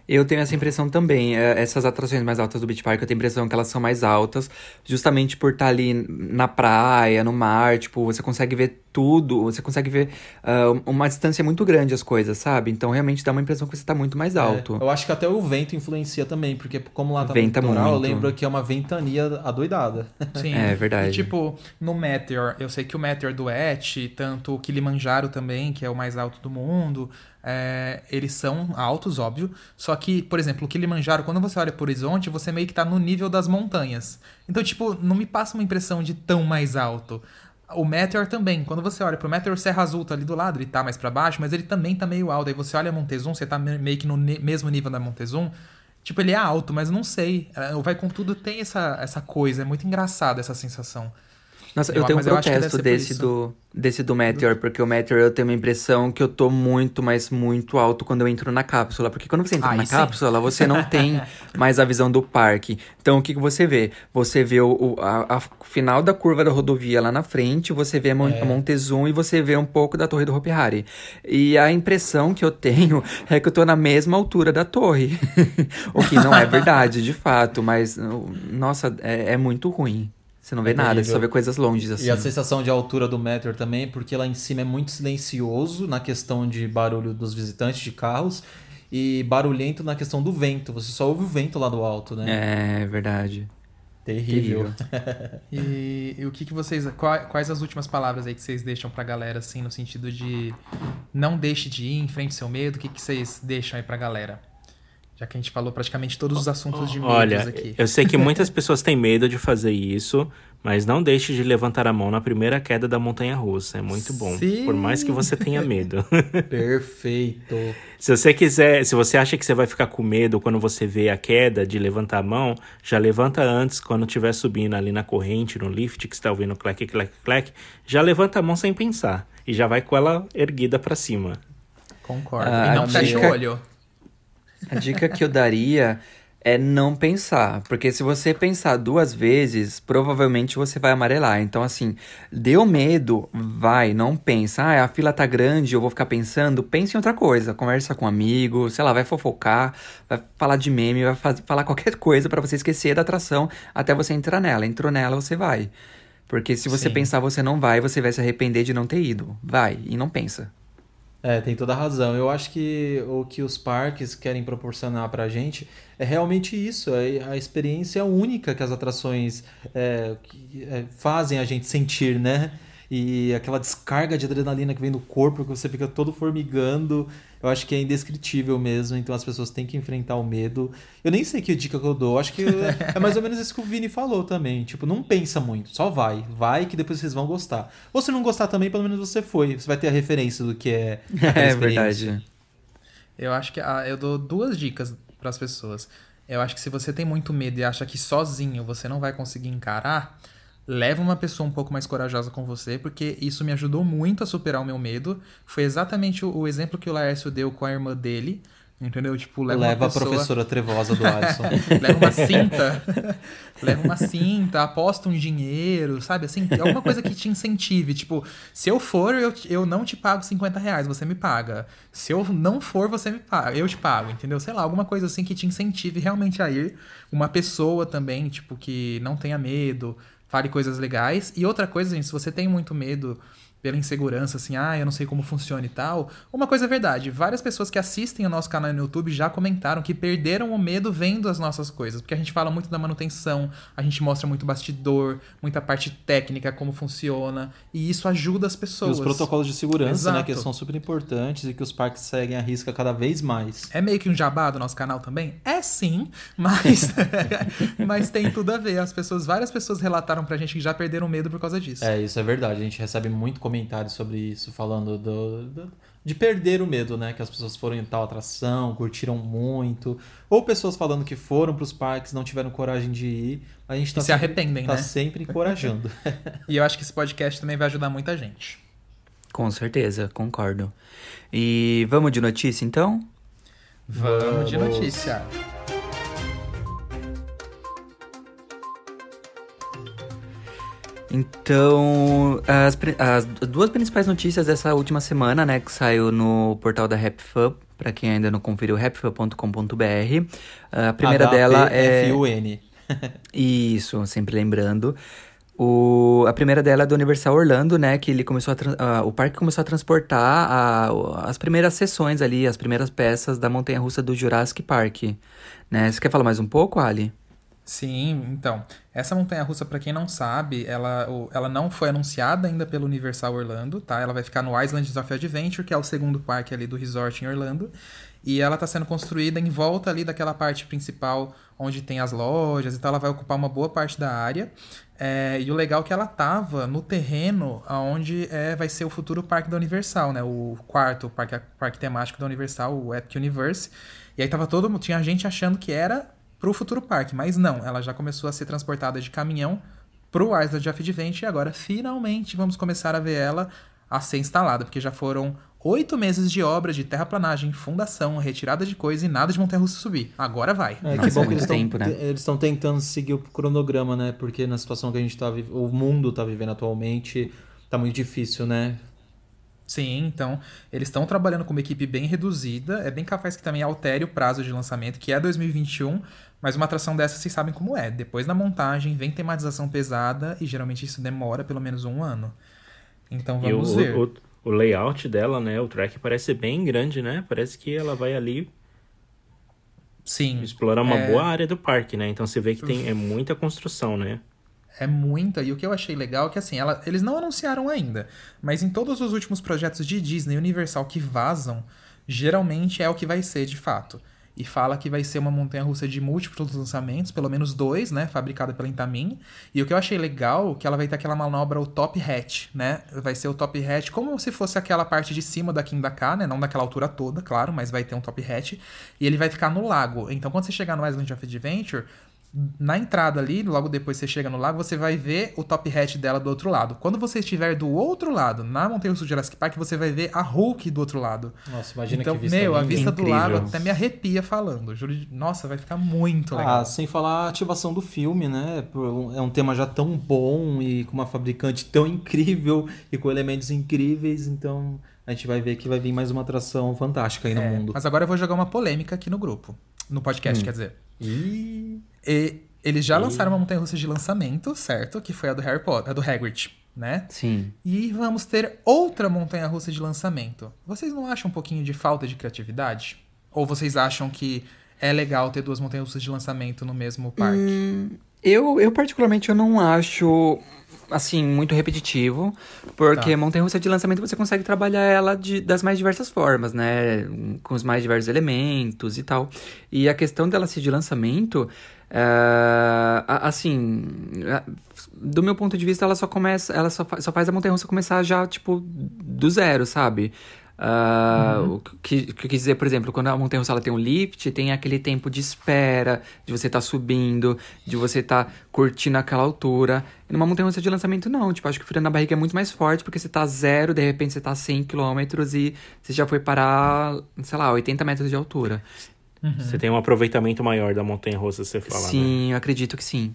Eu tenho essa impressão também. É, Essas atrações mais altas do Beach Park, eu tenho a impressão que elas são mais altas, justamente por estar ali na praia, no mar, tipo, você consegue ver tudo, você consegue ver ah, uma distância muito grande as coisas, sabe? Então realmente dá uma impressão que você tá muito mais alto. É, eu acho que até o vento influencia também, porque como lá tá Venta no litoral, eu muito. lembro que é uma ventania adoidada. Sim. É verdade. E tipo, no Meteor, eu sei que o Meteor do Et, tanto o Kilimanjaro também, que é o mais alto do mundo, é, eles são altos, óbvio. Só que, por exemplo, o Kilimanjaro, quando você olha pro horizonte, você meio que tá no nível das montanhas. Então, tipo, não me passa uma impressão de tão mais alto. O Meteor também. Quando você olha pro Meteor Serra Azul, tá ali do lado, ele tá mais pra baixo, mas ele também tá meio alto. Aí você olha a Montezum, você tá me- meio que no mesmo nível da Montezum. Tipo, ele é alto, mas não sei. É, O Vai Com Tudo tem essa, essa coisa, é muito engraçado essa sensação. Nossa, eu, Eu- tenho um protesto desse do, desse do Meteor, porque o Meteor eu tenho uma impressão que eu tô muito, mas muito alto quando eu entro na cápsula. Porque quando você entra Aí na cápsula, você não tem mais a visão do parque. Então o que, que você vê? Você vê o, a, a final da curva da rodovia lá na frente, você vê a, Mon- a Montezum e você vê um pouco da torre do Hopi Hari. E a impressão que eu tenho é que eu tô na mesma altura da torre. o que não é verdade, de fato, mas, nossa, é, é muito ruim. Você não vê É nada, você terrível. só vê coisas longe assim. E a sensação de altura do Meteor também, porque lá em cima é muito silencioso na questão de barulho dos visitantes de carros e barulhento na questão do vento. Você só ouve o vento lá do alto, né? É verdade. Terrível. E, e o que, que vocês. qua- Quais as últimas palavras aí que vocês deixam pra galera, assim, no sentido de não deixe de ir, enfrente seu medo? O que, que vocês deixam aí pra galera? Já que a gente falou praticamente todos os assuntos de medos Olha, aqui. eu sei que muitas pessoas têm medo de fazer isso, mas não deixe de levantar a mão na primeira queda da montanha russa. É muito bom. Sim. Por mais que você tenha medo. Perfeito. se você quiser, se você acha que você vai ficar com medo quando você vê a queda de levantar a mão, já levanta antes, quando estiver subindo ali na corrente, no lift, que você está ouvindo clec, clec, clec, já levanta a mão sem pensar. E já vai com ela erguida pra cima. Concordo. Ah, e não fecha o olho. A dica que eu daria é não pensar. Porque se você pensar duas vezes, provavelmente você vai amarelar. Então, assim, deu medo, vai, não pensa. Ah, a fila tá grande, eu vou ficar pensando. Pense em outra coisa. Conversa com um amigo, sei lá, vai fofocar, vai falar de meme, vai falar qualquer coisa pra você esquecer da atração até você entrar nela. Entrou nela, você vai. Porque se você Sim. pensar você não vai, você vai se arrepender de não ter ido. Vai e não pensa. É, tem toda a razão. Eu acho que o que os parques querem proporcionar pra gente é realmente isso, é a experiência única que as atrações é, que, é, fazem a gente sentir, né? E aquela descarga de adrenalina que vem no corpo, que você fica todo formigando. Eu acho que é indescritível mesmo, então as pessoas têm que enfrentar o medo. Eu nem sei que dica que eu dou, acho que é mais ou menos isso que o Vini falou também. Tipo, não pensa muito, só vai. Vai que depois vocês vão gostar. Ou se não gostar também, pelo menos você foi. Você vai ter a referência do que é. É verdade. Eu acho que ah, eu dou duas dicas para as pessoas. Eu acho que se você tem muito medo e acha que sozinho você não vai conseguir encarar, leva uma pessoa um pouco mais corajosa com você, porque isso me ajudou muito a superar o meu medo. Foi exatamente o, o exemplo que o Laércio deu com a irmã dele. Entendeu? Tipo, leva, Leva uma a pessoa... professora trevosa do Alisson. leva uma cinta, leva uma cinta, aposta um dinheiro, sabe? Assim, alguma coisa que te incentive. Tipo, se eu for, eu, eu não te pago 50 reais, você me paga. Se eu não for, você me paga, eu te pago, entendeu? Sei lá, alguma coisa assim que te incentive realmente a ir. Uma pessoa também, tipo, que não tenha medo, fale coisas legais. E outra coisa, gente, se você tem muito medo pela insegurança, assim, ah, eu não sei como funciona e tal. Uma coisa é verdade, várias pessoas que assistem o nosso canal no YouTube já comentaram que perderam o medo vendo as nossas coisas, porque a gente fala muito da manutenção, a gente mostra muito bastidor, muita parte técnica, como funciona, e isso ajuda as E pessoas. os protocolos de segurança, né? Exato. Que são super importantes e que os parques seguem a risca cada vez mais. É meio que um jabá do nosso canal também? É sim, mas mas tem tudo a ver. As pessoas, várias pessoas relataram pra gente que já perderam medo por causa disso. É, isso é verdade. A gente recebe muito comentário sobre isso, falando do, do- de perder o medo, né? Que as pessoas foram em tal atração, curtiram muito. Ou pessoas falando que foram pros parques, não tiveram coragem de ir. A gente tá se sempre, arrependem, tá né? sempre encorajando. E eu acho que esse podcast também vai ajudar muita gente. Com certeza, concordo. E vamos de notícia então? Vamos de notícia. Então, as, as duas principais notícias dessa última semana, né, que saiu no portal da RapFun, pra quem ainda não conferiu, rapfun.com.br. A primeira dela é... H-P-F-U-N. Isso, sempre lembrando. O, a primeira dela é do Universal Orlando, né? Que ele começou a ah, o parque começou a transportar a- as primeiras sessões ali, as primeiras peças da montanha-russa do Jurassic Park. Né? Você quer falar mais um pouco, Ali? Sim, então, essa montanha-russa, pra quem não sabe, ela, ela não foi anunciada ainda pelo Universal Orlando, tá? Ela vai ficar no Islands of Adventure, que é o segundo parque ali do resort em Orlando. E ela tá sendo construída em volta ali daquela parte principal onde tem as lojas e tal. Ela vai ocupar uma boa parte da área. É, e o legal é que ela tava no terreno onde é, vai ser o futuro parque da Universal, né? O quarto parque, parque temático da Universal, o Epic Universe. E aí tava todo mundo, tinha gente achando que era pro futuro parque, mas não, ela já começou a ser transportada de caminhão pro Island of Adventure e agora finalmente vamos começar a ver ela a ser instalada, porque já foram oito meses de obra de terraplanagem, fundação, retirada de coisa e nada de montanha-russa subir. Agora vai. É, Nossa, que bom que eles tempo, né? estão tentando seguir o cronograma, né? Porque na situação que a gente tá vivendo, o mundo tá vivendo atualmente, tá muito difícil, né? Sim, então eles estão trabalhando com uma equipe bem reduzida. É bem capaz que também altere o prazo de lançamento, que é 2021. Mas uma atração dessa vocês sabem como é. Depois da montagem, vem tematização pesada e geralmente isso demora pelo menos um ano. Então E o, vamos ver. o, o layout dela, né? O track parece bem grande, né? Parece que ela vai ali Sim. explorar uma é- boa área do parque, né? Então você vê que tem é muita construção, né? É muita, e o que eu achei legal é que assim, ela- eles não anunciaram ainda, mas em todos os últimos projetos de Disney Universal que vazam, geralmente é o que vai ser de fato. E fala que vai ser uma montanha-russa de múltiplos lançamentos, pelo menos dois, né? Fabricada pela Intamin. E o que eu achei legal é que ela vai ter aquela manobra, o top hatch, né? Vai ser o top hatch como se fosse aquela parte de cima da Kim da K, né? Não daquela altura toda, claro, mas vai ter um top hatch. E ele vai ficar no lago. Então quando você chegar no Island of Adventure, na entrada ali, logo depois você chega no lago, você vai ver o top hat dela do outro lado. Quando você estiver do outro lado, na Montanha Russa do Jurassic Park, você vai ver a Hulk do outro lado. Nossa, imagina então, que vista meu, a vista do Incrível. lago até me arrepia falando. Juro. Nossa, vai ficar muito legal. Ah, sem falar a ativação do filme, né? É um tema já tão bom e com uma fabricante tão incrível e com elementos incríveis, então a gente vai ver que vai vir mais uma atração fantástica aí no É, mundo. Mas agora eu vou jogar uma polêmica aqui no grupo. No podcast, quer dizer. Ih, E eles já lançaram uma montanha russa de lançamento, certo? Que foi a do Harry Potter, a do Hagrid, né? Sim. E vamos ter outra montanha russa de lançamento. Vocês não acham um pouquinho de falta de criatividade? Ou vocês acham que é legal ter duas montanhas russas de lançamento no mesmo parque? Eu, eu particularmente, eu não acho, assim, muito repetitivo, porque Tá. montanha-russa de lançamento você consegue trabalhar ela de, das mais diversas formas, né? Com os mais diversos elementos e tal. E a questão dela ser de lançamento, é, a- assim, do meu ponto de vista, ela só começa, ela só, fa- só faz a montanha-russa começar já, tipo, do zero, sabe? Ah, O que, que eu quis dizer, por exemplo, quando a montanha-russa ela tem um lift, tem aquele tempo de espera, de você estar subindo, de você estar curtindo aquela altura. E numa montanha-russa de lançamento, não. Tipo, acho que o frio na barriga é muito mais forte, porque você tá zero, de repente você tá 100 km e você já foi parar, sei lá, 80 metros de altura. Você tem um aproveitamento maior da montanha-russa, você fala, né? sim, eu acredito que sim.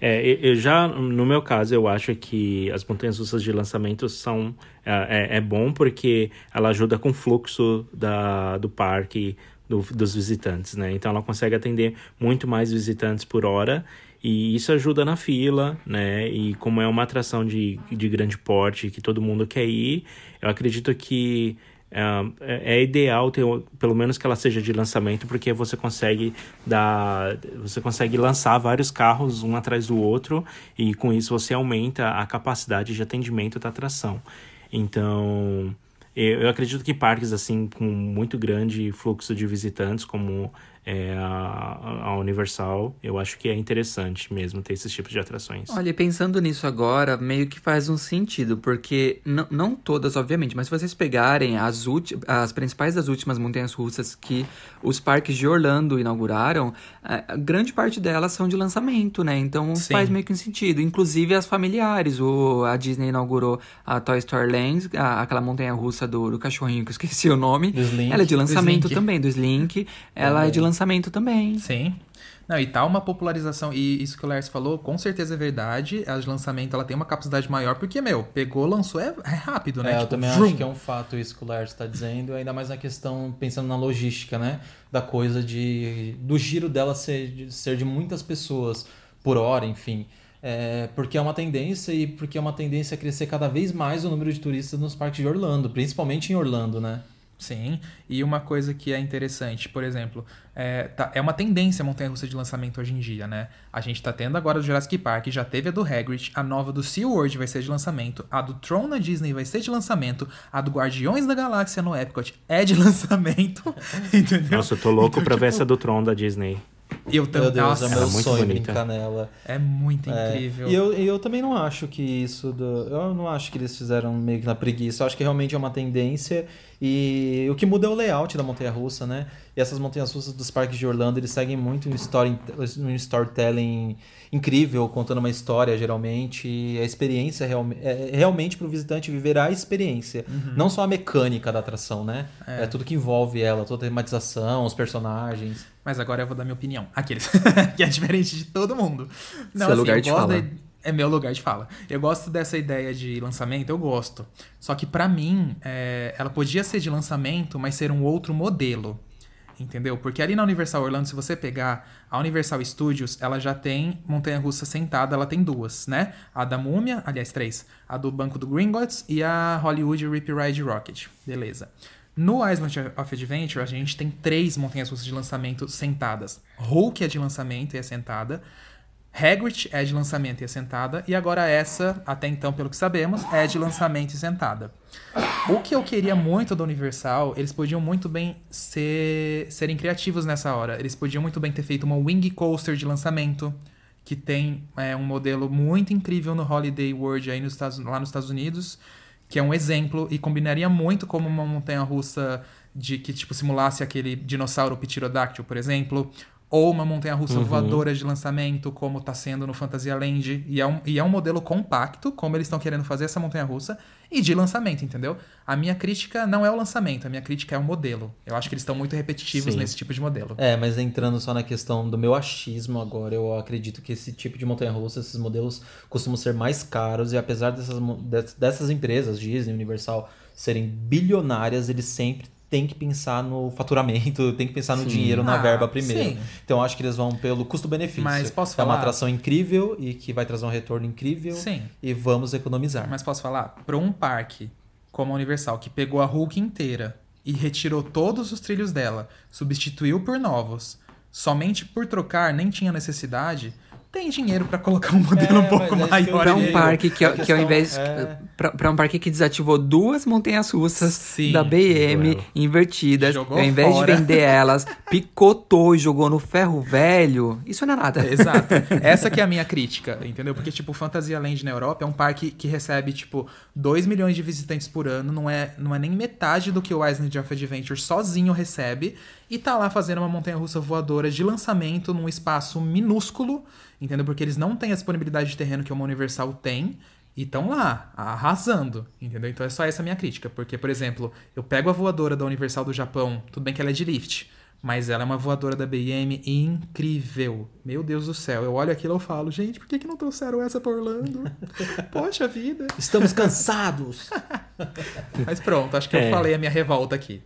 É, eu- já, no meu caso, eu acho que as montanhas russas de lançamento são é, é- é bom porque ela ajuda com o fluxo da, do parque do- dos visitantes, né? Então ela consegue atender muito mais visitantes por hora e isso ajuda na fila, né? E como é uma atração de, de grande porte que todo mundo quer ir, eu acredito que é, é ideal ter pelo menos que ela seja de lançamento porque você consegue dar você consegue lançar vários carros um atrás do outro e com isso você aumenta a capacidade de atendimento da atração então eu acredito que parques assim com muito grande fluxo de visitantes como é, a, a Universal eu acho que é interessante mesmo ter esses tipos de atrações Olha, e pensando nisso agora, meio que faz um sentido, porque não, não todas, obviamente, mas se vocês pegarem as, as principais das últimas montanhas russas que os parques de Orlando inauguraram, a grande parte delas são de lançamento, né? Então Sim. faz meio que um sentido. Inclusive as familiares. O, a Disney inaugurou a Toy Story Land, a- aquela montanha russa do, do cachorrinho que eu esqueci o nome. Ela é de lançamento também, do Slink. Ela é de lançamento também. Sim. Não, e tá uma popularização, e isso que o Lars falou, com certeza é verdade. A de lançamento ela tem uma capacidade maior, porque, meu, pegou, lançou, é, é rápido, né? É, eu Tipo, também vrum. acho que é um fato isso que o Lars está dizendo, ainda mais na questão, pensando na logística, né? Da coisa de. do giro dela ser de, ser de muitas pessoas por hora, enfim. É, porque é uma tendência e porque é uma tendência a crescer cada vez mais o número de turistas nos parques de Orlando, principalmente em Orlando, né? Sim, e uma coisa que é interessante, por exemplo, é, tá- é uma tendência a montanha-russa de lançamento hoje em dia, né? A gente tá tendo agora do Jurassic Park, já teve a do Hagrid, a nova do SeaWorld vai ser de lançamento, a do Tron na Disney vai ser de lançamento, a do Guardiões da Galáxia no Epcot é de lançamento, entendeu? nossa eu tô louco Então, pra ver tipo, essa do Tron da Disney Eu Meu também, Deus, nossa, é meu é muito sonho bonita. brincar nela. é muito É, incrível. E eu, e eu também não acho que isso do. Eu não acho que eles fizeram meio que na preguiça. Eu acho que realmente é uma tendência. E o que muda é o layout da montanha russa, né? E essas montanhas russas dos parques de Orlando, eles seguem muito um, story, um storytelling incrível, contando uma história, geralmente. E a experiência realme, é realmente para o visitante viver a experiência. Não só a mecânica da atração, né? É. tudo que envolve ela, toda a tematização, os personagens. Mas agora eu vou dar minha opinião. Aqueles. que é diferente de todo mundo. Não, Seu lugar eu de gosto fala. da- É meu lugar de fala. Eu gosto dessa ideia de lançamento, eu gosto. Só que pra mim, é, ela podia ser de lançamento, mas ser um outro modelo. Entendeu? Porque ali na Universal Orlando, se você pegar a Universal Studios, ela já tem montanha-russa sentada, ela tem duas, né? A da Múmia, aliás, três. A do Banco do Gringotts e a Hollywood Rip Ride Rocket. Beleza. No Island of Adventure, a gente tem três montanhas-russas de lançamento sentadas. Hulk é de lançamento e é sentada. Hagrid é de lançamento e é sentada. E agora essa, até então, pelo que sabemos, é de lançamento e sentada. O que eu queria muito da Universal, eles podiam muito bem ser, serem criativos nessa hora. Eles podiam muito bem ter feito uma Wing Coaster de lançamento, que tem é, um modelo muito incrível no Holiday World aí nos Estados, lá nos Estados Unidos, que é um exemplo e combinaria muito como uma montanha-russa de que tipo simulasse aquele dinossauro pterodáctil, por exemplo, ou uma montanha-russa voadora de lançamento, como tá sendo no Fantasyland, e é um, e é um modelo compacto, como eles estão querendo fazer essa montanha-russa, e de lançamento, entendeu? A minha crítica não é o lançamento, a minha crítica é o modelo. Eu acho que eles estão muito repetitivos Sim. nesse tipo de modelo. É, mas entrando só na questão do meu achismo agora, eu acredito que esse tipo de montanha-russa, esses modelos costumam ser mais caros e apesar dessas, dessas empresas, Disney, Universal, serem bilionárias, eles sempre têm que pensar no faturamento, tem que pensar no dinheiro, na Ah, verba primeiro. sim. Então acho que eles vão pelo custo-benefício. Mas posso É uma falar? atração incrível e que vai trazer um retorno incrível Sim. e vamos economizar. Mas posso falar? Para um parque como a Universal, que pegou a Hulk inteira e retirou todos os trilhos dela, substituiu por novos, somente por trocar, nem tinha necessidade, tem dinheiro pra colocar um modelo É, um pouco é maior. Pra olhei. um parque que, que ao invés. é- Pra, pra um parque que desativou duas montanhas russas Sim. da BM invertidas. Jogou ao invés fora. de vender elas, picotou e jogou no ferro velho. Isso não é nada. Exato. Essa que é a minha crítica, entendeu? Porque, tipo, Fantasyland na Europa é um parque que recebe, tipo, 2 milhões de visitantes por ano. Não é, não é nem metade do que o Island of Adventure sozinho recebe. E tá lá fazendo uma montanha-russa voadora de lançamento num espaço minúsculo, entendeu? Porque eles não têm a disponibilidade de terreno que uma Universal tem. E estão lá, arrasando, entendeu? Então é só essa a minha crítica. Porque, por exemplo, eu pego a voadora da Universal do Japão, tudo bem que ela é de lift, mas ela é uma voadora da BM incrível. Meu Deus do céu. Eu olho aquilo e eu falo, gente, por que, que não trouxeram essa pra Orlando? Poxa vida. Estamos cansados. Mas pronto, acho que eu É. falei a minha revolta aqui.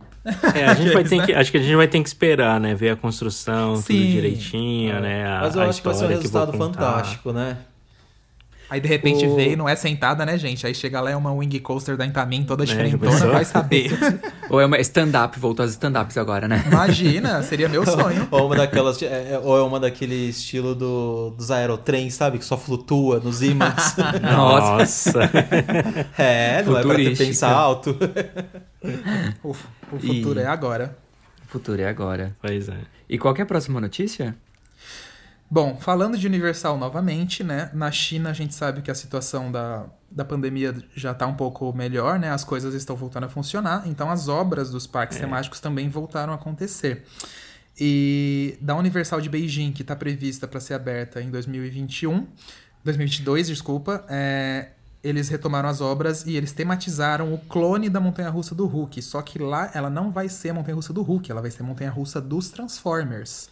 É, a gente vai ter né? que, acho que a gente vai ter que esperar, né? Ver a construção, Sim. tudo direitinho, né? A, Mas eu a acho que vai ser um resultado fantástico, né? Aí de repente O- veio, não é sentada, né, gente? Aí chega lá é uma wing coaster da Intamin toda já diferentona, pensou? vai saber. Ou é uma stand-up, voltou às stand-ups agora, né? Imagina, seria meu sonho. Ou uma daquelas. é, é- ou é uma daquele estilo do, dos aerotrens, sabe? Que só flutua nos ímãs. Nossa. é, não é pra pensar alto. O, o futuro E- é agora. O futuro é agora. pois é. E qual que é a próxima notícia? Bom, falando de Universal novamente, né? Na China a gente sabe que a situação da, da pandemia já tá um pouco melhor, né? As coisas estão voltando a funcionar, então as obras dos parques temáticos também voltaram a acontecer. E da Universal de Beijing, que está prevista para ser aberta em 2021, 2022, desculpa, é, eles retomaram as obras e eles tematizaram o clone da montanha-russa do Hulk. Só que lá ela não vai ser a montanha-russa do Hulk, ela vai ser a montanha-russa dos Transformers.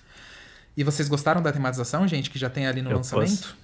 E vocês gostaram da tematização, gente, que já tem ali no Eu lançamento? posso-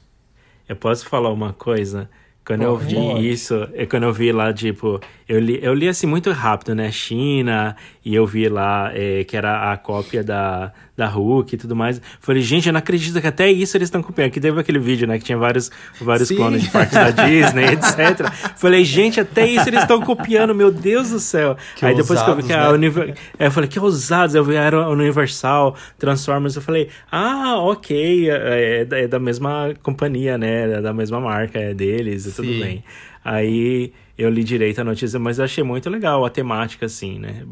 Eu posso falar uma coisa? Quando eu Pode. vi isso, é quando eu vi lá, tipo, eu li, eu li assim muito rápido, né? China, e eu vi lá é, que era a cópia da, da Hulk e tudo mais. Falei, gente, eu não acredito que até isso eles estão copiando. Que teve aquele vídeo, né? Que tinha vários, vários Sim. clones de parques da Disney, etc. Falei, gente, até isso eles estão copiando, meu Deus do céu. Que Aí depois que eu vi ousados, que a né? Univer... é, eu falei, que ousados, eu vi era Universal, Transformers, eu falei, ah, ok, é, é da- é da mesma companhia, né, é da mesma marca, é deles, e tudo bem. Aí eu li direito a notícia, mas eu achei muito legal a temática, assim, né,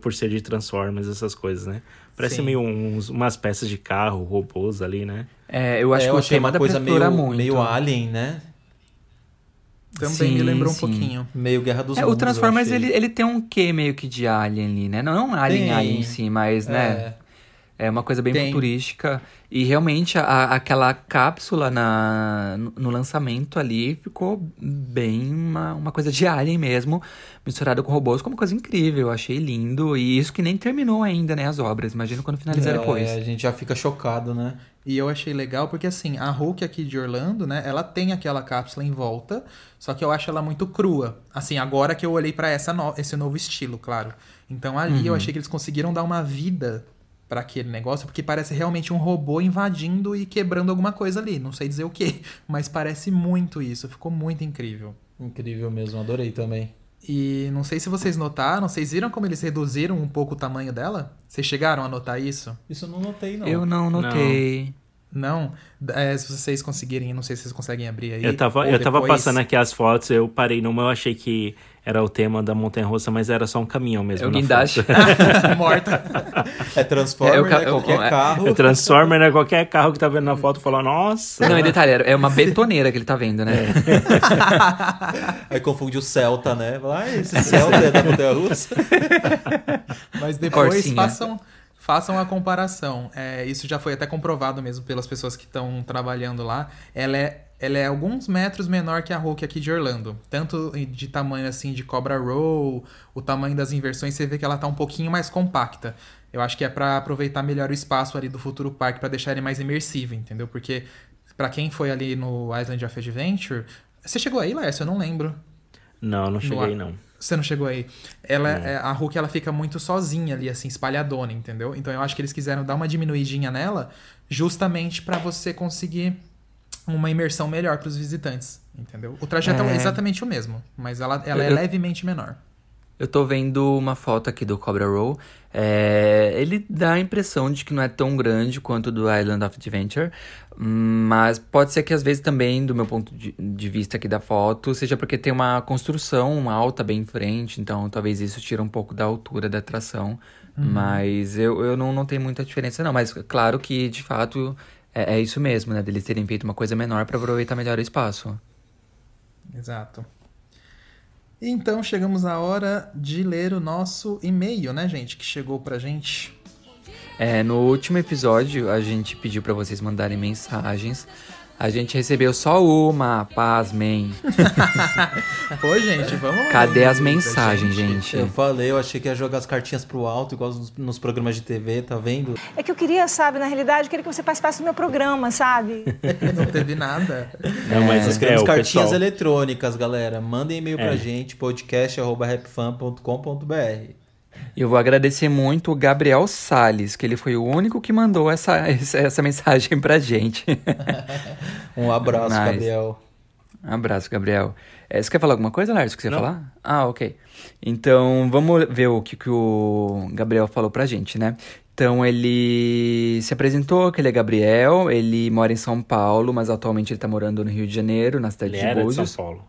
por ser de Transformers, essas coisas, né. Parece Sim. meio uns, umas peças de carro, robôs ali, né. É, eu acho É, que o achei tema uma coisa meio, muito. meio alien, né? Também me Sim, lembrou um sim. pouquinho. Meio Guerra dos É, Mundos. o Transformers, eu ele, ele tem um quê meio que de alien ali, né? Não, não um alien, Tem. alien em si, mas, né? É uma coisa bem Tem. futurística. E realmente a- aquela cápsula na, no, lançamento ali ficou bem uma, uma coisa de alien mesmo, misturado com robôs, como uma coisa incrível. Eu achei lindo. E isso que nem terminou ainda, né? As obras. Imagina quando finalizar É, depois. a gente já fica chocado, né? E eu achei legal porque, assim, a Hulk aqui de Orlando, né? Ela tem aquela cápsula em volta, só que eu acho ela muito crua. Assim, agora que eu olhei essa no- esse novo estilo, claro. Então ali eu achei que eles conseguiram dar uma vida pra aquele negócio, porque parece realmente um robô invadindo e quebrando alguma coisa ali. Não sei dizer o que, mas parece muito isso. Ficou muito incrível. Incrível mesmo, adorei também. E não sei se vocês notaram, vocês viram como eles reduziram um pouco o tamanho dela? Vocês chegaram a notar isso? Isso eu não notei, não. Eu não notei. Não? É, se vocês conseguirem, não sei se vocês conseguem abrir aí. Eu tava, eu tava depois. passando aqui as fotos, eu parei numa, eu achei que era o tema da montanha-russa, mas era só um caminhão mesmo É o guindaste. Morta. É Transformer, É, eu ca- né? Qualquer eu- é- carro. É Transformer, né? Qualquer carro que tá vendo na foto fala, nossa. Não, e detalhe, é uma betoneira que ele tá vendo, né? Aí confunde o Celta, né? Fala, Ah, esse Celta é da Montanha Russa. Mas depois Corsinha. façam, façam a comparação. É, isso já foi até comprovado mesmo pelas pessoas que estão trabalhando lá. Ela é, ela é alguns metros menor que a Hulk aqui de Orlando. Tanto de tamanho assim de Cobra Roll, o tamanho das inversões, você vê que ela tá um pouquinho mais compacta. Eu acho que é pra aproveitar melhor o espaço ali do futuro parque pra deixar ele mais imersivo, entendeu? Porque pra quem foi ali no Island of Adventure, você chegou aí, Lércio? Eu não lembro. Não, não cheguei, ar. não. Você não chegou aí. Ela, é, a Hulk ela fica muito sozinha ali, assim, espalhadona, entendeu? Então eu acho que eles quiseram dar uma diminuidinha nela, justamente pra você conseguir uma imersão melhor pros visitantes, entendeu? O trajeto é, É. exatamente o mesmo, mas ela, ela é Eu- levemente menor. Eu tô vendo uma foto aqui do Cobra Roll. É, ele dá a impressão de que não é tão grande quanto do Island of Adventure, mas pode ser que às vezes também, do meu ponto de, de vista aqui da foto, seja porque tem uma construção alta bem em frente, então talvez isso tire um pouco da altura da atração. Mas eu, eu não, não tenho muita diferença, não. Mas claro que, de fato, é, é isso mesmo, né? Deles terem feito uma coisa menor para aproveitar melhor o espaço. Exato. Então chegamos à hora de ler o nosso e-mail, né, gente? Que chegou pra gente. É, no último episódio, a gente pediu para vocês mandarem mensagens. A gente recebeu só uma, pasmem. Pô, gente, vamos lá. Cadê as mensagens, gente? Eu falei, eu achei que ia jogar as cartinhas pro alto, igual nos, nos programas de TV, tá vendo? É que eu queria, sabe, na realidade, eu queria que você participasse do meu programa, sabe? Não teve nada. Não, mas Nós é, queremos o cartinhas pessoal, eletrônicas, galera. Mandem e-mail pra É. gente, podcast.rapfan.com.br. E eu vou agradecer muito o Gabriel Sales, que ele foi o único que mandou essa, essa, mensagem pra gente. Um abraço, Nice. Gabriel. Um abraço, Gabriel. É, você quer falar alguma coisa, Lars? Que você ia Não. falar? Ah, ok. Então, vamos ver o que, que o Gabriel falou pra gente, né? Então, ele se apresentou, que ele é Gabriel, ele mora em São Paulo, mas atualmente ele tá morando no Rio de Janeiro, na cidade Ele de era de Búzios. São Paulo.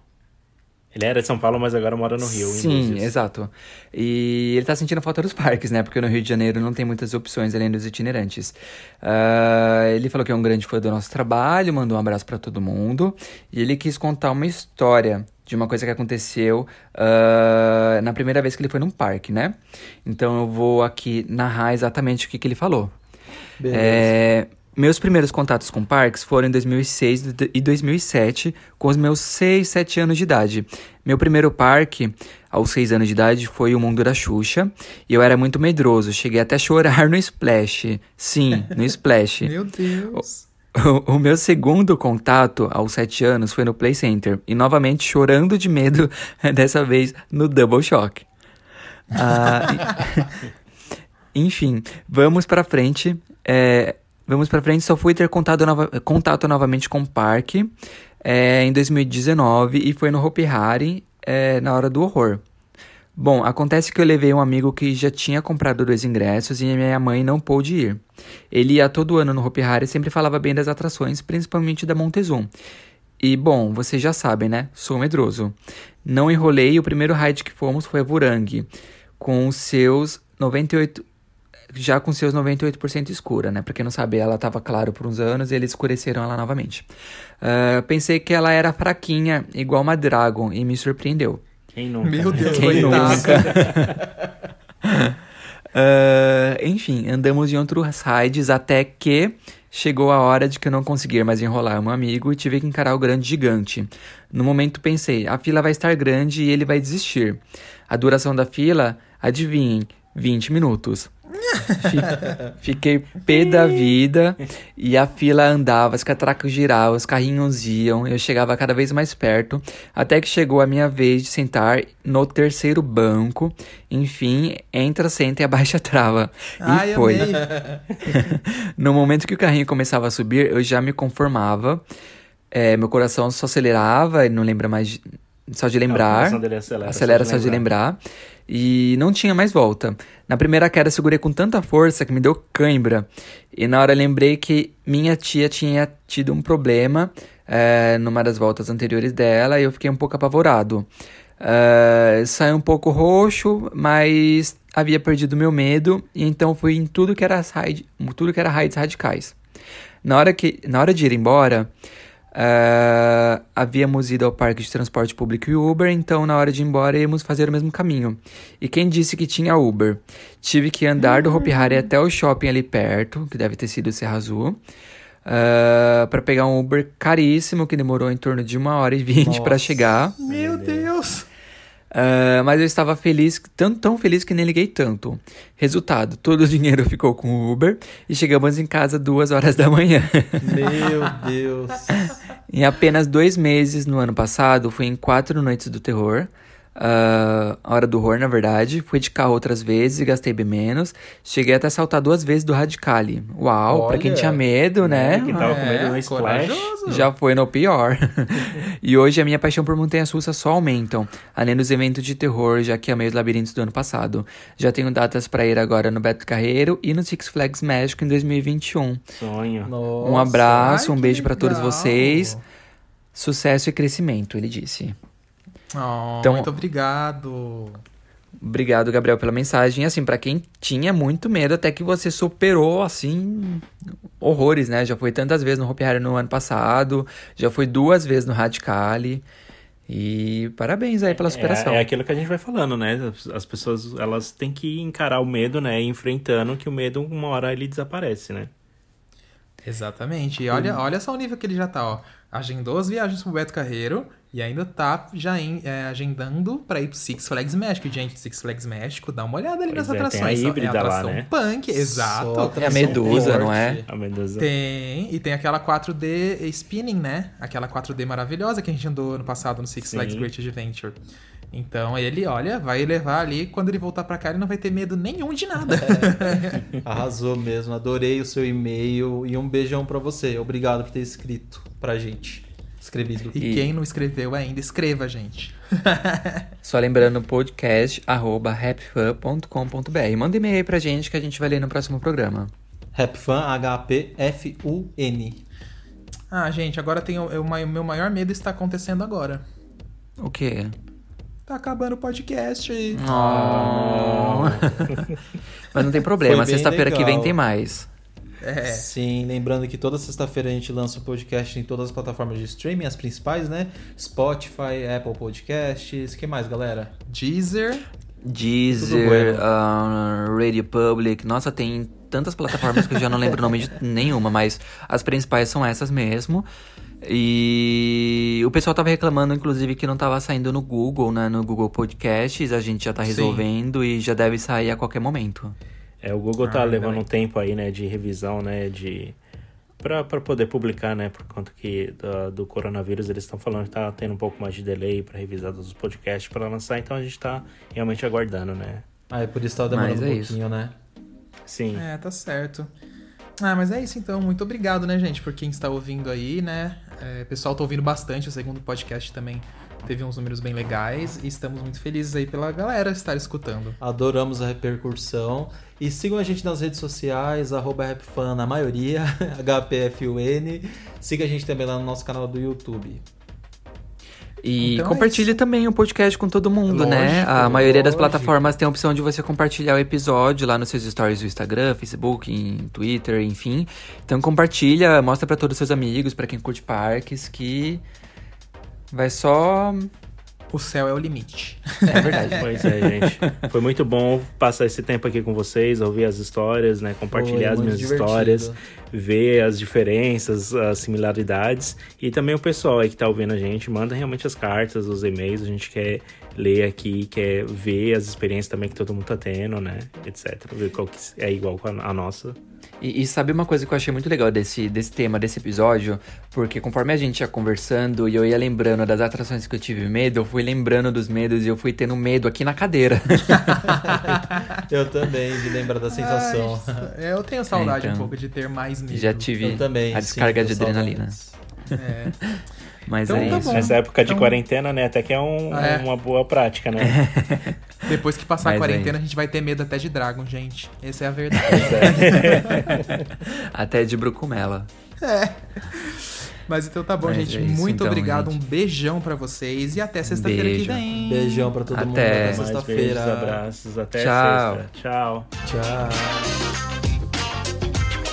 Ele era de São Paulo, mas agora mora no Rio. Sim, exato. E ele tá sentindo falta dos parques, né? Porque no Rio de Janeiro não tem muitas opções além dos itinerantes. Ah, ele falou que é um grande fã do nosso trabalho, mandou um abraço pra todo mundo. E ele quis contar uma história de uma coisa que aconteceu ah, na primeira vez que ele foi num parque, né? Então eu vou aqui narrar exatamente o que, que ele falou. Beleza. É, meus primeiros contatos com parques foram em 2006 e 2007, com os meus 6, 7 anos de idade. Meu primeiro parque, aos 6 anos de idade, foi o Mundo da Xuxa, e eu era muito medroso, cheguei até a chorar no Splash. Sim, no Splash. Meu Deus. O, o meu segundo contato, aos 7 anos, foi no Play Center, e novamente chorando de medo, dessa vez no Double Shock. Ah, Enfim, vamos pra frente. É, vamos pra frente, só fui ter contato, nova- contato novamente com o parque é, em 2019 e foi no Hopi Hari é, na hora do horror. Bom, acontece que eu levei um amigo que já tinha comprado dois ingressos e minha mãe não pôde ir. Ele ia todo ano no Hopi Hari e sempre falava bem das atrações, principalmente da Montezum. E, bom, vocês já sabem, né? Sou medroso. Não enrolei o primeiro ride que fomos foi a Vurang, com seus 98... Já com seus 98% escura, né? Pra quem não sabe, ela tava claro por uns anos e eles escureceram ela novamente. Ah, pensei que ela era fraquinha, igual uma Dragon, e me surpreendeu. Quem nunca? Meu? Deus, Quem coitado. Ah, enfim, andamos em outros rides até que chegou a hora de que eu não conseguir mais enrolar meu amigo e tive que encarar o grande gigante. No momento pensei, a fila vai estar grande e ele vai desistir. A duração da fila, adivinhem, 20 minutos. Fi- Fiquei pé da vida e a fila andava, as catracas giravam, os carrinhos iam, eu chegava cada vez mais perto, até que chegou a minha vez de sentar no terceiro banco. Enfim, entra, senta e abaixa a trava. E Ai, foi. amei. No momento que o carrinho começava a subir, eu já me conformava. É, meu coração só acelerava, e não lembra mais de- só de lembrar. coração dele acelera Acelera só de lembrar. E não tinha mais volta. Na primeira queda, segurei com tanta força que me deu cãibra. E na hora lembrei que minha tia tinha tido um problema é, numa das voltas anteriores dela e eu fiquei um pouco apavorado. É, saí um pouco roxo, mas havia perdido meu medo e então fui em tudo que era tudo que era raids radicais. Na hora que na hora de ir embora, ah, havíamos ido ao parque de transporte público e Uber, então na hora de ir embora íamos fazer o mesmo caminho. E quem disse que tinha Uber? Tive que andar do Hopi Hari até o shopping ali perto, que deve ter sido o Serra Azul, para pegar um Uber caríssimo, que demorou em torno de uma hora e vinte para chegar. Meu Deus. Ah, mas eu estava feliz, tão, tão feliz que nem liguei tanto. Resultado, todo o dinheiro ficou com o Uber e chegamos em casa duas horas da manhã. Meu Deus. Em apenas dois meses no ano passado, fui em quatro noites do terror. Ah, a hora do horror, na verdade. Fui de carro outras vezes e gastei bem menos. Cheguei até a saltar duas vezes do Radicali. Uau, pra quem Olha. tinha medo, né? Quem tava com medo no É, Splash. corajoso. Já foi no pior. e hoje a minha paixão por montanhas russas só aumentam, além dos eventos de terror, já que amei os labirintos do ano passado. Já tenho datas pra ir agora no Beto Carreiro e no Six Flags México em 2021. Sonho. Nossa. um abraço, Ai, um beijo pra todos legal. vocês. Sucesso e crescimento, ele disse. Oh, Então- muito obrigado. Obrigado, Gabriel, pela mensagem. Assim, pra quem tinha muito medo, até que você superou, assim, horrores, né? Já foi tantas vezes no Hopi Hari no ano passado, já foi duas vezes no Radicali. E parabéns aí pela superação. É, é aquilo que a gente vai falando, né? As- As pessoas, elas têm que encarar o medo, né? E enfrentando que o medo, uma hora, ele desaparece, né? Exatamente. E olha, olha só o nível que ele já tá, ó. Agendou as viagens pro Beto Carreiro e ainda tá já em- é, agendando pra ir pro Six Flags México. Gente, Six Flags México, dá uma olhada ali Pois nas é, tem a atrações. Só- híbrida é lá, atração né? punk, exato. Só É a atração Medusa, forte. não é? A Mendoza. Tem, e tem aquela 4D spinning, né? Aquela 4D maravilhosa que a gente andou ano passado no Six Sim. Flags Great Adventure. Então ele, olha, vai levar ali, quando ele voltar pra cá, ele não vai ter medo nenhum de nada. Arrasou mesmo, adorei o seu e-mail e um beijão pra você. Obrigado por ter escrito pra gente. Escrevido. E quem não escreveu ainda, escreva, gente. Só lembrando, podcast arroba rapfan.com.br. Manda e-mail aí pra gente que a gente vai ler no próximo programa. Rapfan, H-P-F-U-N. Ah, gente, agora tem o, o meu maior medo está acontecendo agora. O quê? Tá acabando o podcast. Oh. Mas não tem problema, sexta-feira que vem tem mais. É. Sim, lembrando que toda sexta-feira a gente lança o podcast em todas as plataformas de streaming, as principais, né? Spotify, Apple Podcasts. que mais, galera? Deezer. Deezer, bueno. ah, Radio Public. Nossa, tem tantas plataformas que eu já não lembro o nome de nenhuma, mas as principais são essas mesmo. E o pessoal tava reclamando, inclusive, que não tava saindo no Google, né? No Google Podcasts. A gente já tá Sim. resolvendo e já deve sair a qualquer momento. É, o Google tá Ah, levando um tempo aí, né, de revisão, né, de... Pra, pra poder publicar, né, por conta que do, do coronavírus eles estão falando que tá tendo um pouco mais de delay pra revisar dos podcasts pra lançar, então a gente tá realmente aguardando, né. Ah, é por isso que tava demorando é um isso. pouquinho, né? Sim. É, tá certo. Ah, mas é isso então. Muito obrigado, né, gente, por quem está ouvindo aí, né? É, o pessoal tá ouvindo bastante. O segundo podcast também teve uns números bem legais. E estamos muito felizes aí pela galera estar escutando. Adoramos a repercussão. E sigam a gente nas redes sociais, arroba rapfan na maioria, HPFUN. Siga a gente também lá no nosso canal do YouTube. E Então é compartilhe isso. também o podcast com todo mundo, né? Lógico, A maioria das lógico. plataformas tem a opção de você compartilhar o episódio lá nos seus stories do Instagram, Facebook, em Twitter, enfim. Então compartilha, mostra pra todos os seus amigos, pra quem curte parques, que vai só. O céu é o limite. É verdade. Pois é, gente. Foi muito bom passar esse tempo aqui com vocês, ouvir as histórias, né? Compartilhar Foi as minhas divertido. histórias, ver as diferenças, as similaridades. E também o pessoal aí que tá ouvindo a gente, manda realmente as cartas, os e-mails, a gente quer ler aqui, quer ver as experiências também que todo mundo tá tendo, né? Etc. Ver qual que é igual com a nossa. E, e sabe uma coisa que eu achei muito legal desse, desse tema, desse episódio? Porque conforme a gente ia conversando e eu ia lembrando das atrações que eu tive medo, eu fui lembrando dos medos e eu fui tendo medo aqui na cadeira. Eu também, de lembrar da sensação. Ai, eu tenho saudade É, então. um pouco de ter mais medo. Já tive Eu também. a descarga sinto de adrenalina. saudades. É. Mas Então é tá isso. bom. Nessa época de Então- quarentena, né? Até que é, um- É. uma boa prática, né? Depois que passar Mas a é quarentena, isso. a gente vai ter medo até de Dragon, gente. Essa é a verdade. Até de brucumela. Mas então tá bom, Mas gente. é isso, Muito então, obrigado. gente. Um beijão pra vocês e até sexta-feira que vem. Beijão pra todo mundo. Até. Até Mais beijos, sexta-feira. abraços. Até Tchau. sexta. Tchau. Tchau.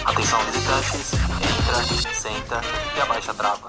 Atenção visitantes, entra, senta e abaixa a trava.